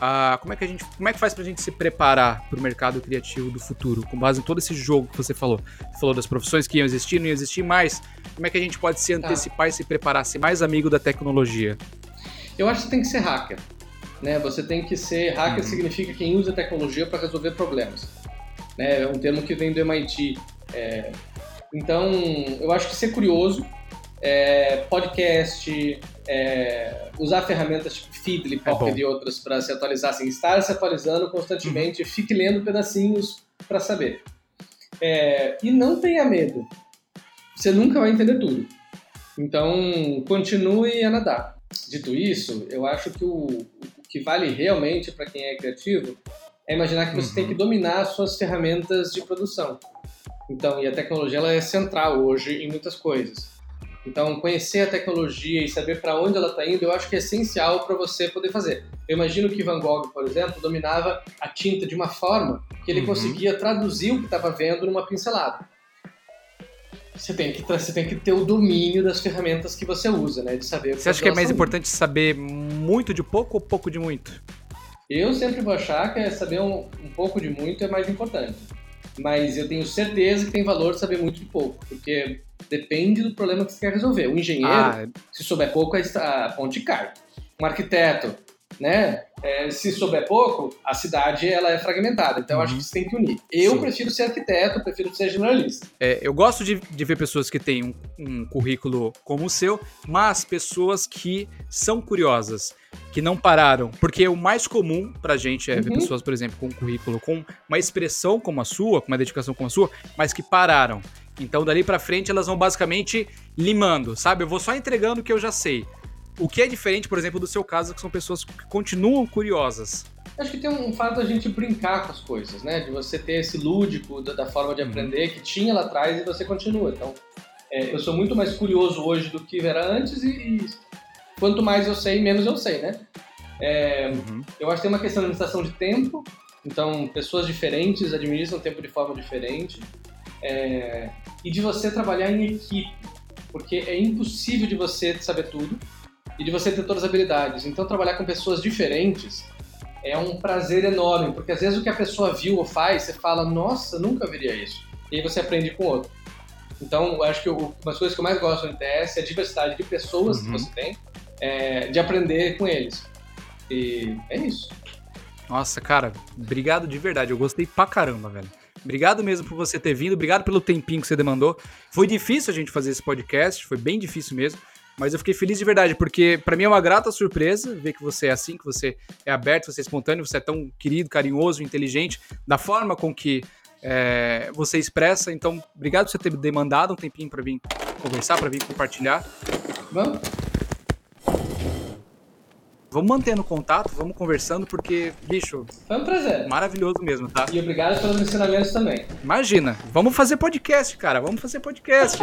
Ah, como é que a gente. Como é que faz pra gente se preparar pro mercado criativo do futuro? Com base em todo esse jogo que você falou. Você falou das profissões que iam existir, não iam existir mais. Como é que a gente pode se Tá. antecipar e se preparar, ser mais amigo da tecnologia? Eu acho que tem que ser hacker. Né? Você tem que ser. Hacker Uhum. significa quem usa tecnologia para resolver problemas. Né? É um termo que vem do MIT. É, Então, eu acho que ser curioso, é, podcast, é, usar ferramentas tipo Feedly, É Pocket bom. e outras para se atualizar, assim, estar se atualizando constantemente, Uhum. fique lendo pedacinhos para saber. É, e não tenha medo. Você nunca vai entender tudo. Então, continue a nadar. Dito isso, eu acho que o, o que vale realmente para quem é criativo é imaginar que você Uhum. tem que dominar as suas ferramentas de produção. Então, e a tecnologia ela é central hoje em muitas coisas. Então, conhecer a tecnologia e saber para onde ela está indo, eu acho que é essencial para você poder fazer. Eu imagino que Van Gogh, por exemplo, dominava a tinta de uma forma que ele Uhum. conseguia traduzir o que estava vendo numa pincelada. Você tem, que, você tem que ter o domínio das ferramentas que você usa, né? De saber Você acha que é mais são. importante saber muito de pouco ou pouco de muito? Eu sempre vou achar que é saber um, um pouco de muito é mais importante. Mas eu tenho certeza que tem valor saber muito de pouco, porque depende do problema que você quer resolver. O engenheiro, Ah, se souber pouco, a esta- a ponte cai. Um arquiteto, né? é, se souber pouco, a cidade ela é fragmentada. Então eu acho Uhum. que você tem que unir. Eu Sim. prefiro ser arquiteto, prefiro ser generalista. É, eu gosto de, de ver pessoas que têm um, um currículo como o seu, mas pessoas que são curiosas, que não pararam. Porque o mais comum pra gente é ver Uhum. pessoas, por exemplo, com um currículo com uma expressão como a sua, com uma dedicação como a sua, mas que pararam. Então, dali pra frente, elas vão basicamente limando, sabe? Eu vou só entregando o que eu já sei. O que é diferente, por exemplo, do seu caso, que são pessoas que continuam curiosas. Acho que tem um fato da gente brincar com as coisas, né? De você ter esse lúdico da, da forma de Uhum. aprender que tinha lá atrás e você continua. Então, é, eu sou muito mais curioso hoje do que era antes e, e quanto mais eu sei, menos eu sei, né? É, Eu acho que tem uma questão de administração de tempo, então pessoas diferentes administram tempo de forma diferente é, e de você trabalhar em equipe, porque é impossível de você saber tudo e de você ter todas as habilidades. Então trabalhar com pessoas diferentes é um prazer enorme, porque às vezes o que a pessoa viu ou faz, você fala, nossa, nunca veria isso. E aí você aprende com o outro. Então, eu acho que o- uma das coisas que eu mais gosto no NTS é a diversidade de pessoas que Uhum. você tem, é, de aprender com eles. E é isso. Nossa, cara, obrigado de verdade. Eu gostei pra caramba, velho. Obrigado mesmo por você ter vindo, obrigado pelo tempinho que você demandou. Foi difícil a gente fazer esse podcast, foi bem difícil mesmo, mas eu fiquei feliz de verdade, porque pra mim é uma grata surpresa ver que você é assim, que você é aberto, você é espontâneo, você é tão querido, carinhoso, inteligente, da forma com que é, você expressa. Então, obrigado por você ter demandado um tempinho pra vir conversar, pra vir compartilhar. Vamos? Vamos mantendo contato, vamos conversando, porque, bicho. Foi um prazer. Maravilhoso mesmo, tá? E obrigado pelos ensinamentos também. Imagina. Vamos fazer podcast, cara. Vamos fazer podcast.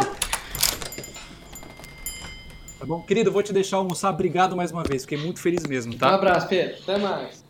tá bom? Querido, vou te deixar almoçar. Obrigado mais uma vez. Fiquei muito feliz mesmo, tá? Um abraço, Pedro. Até mais.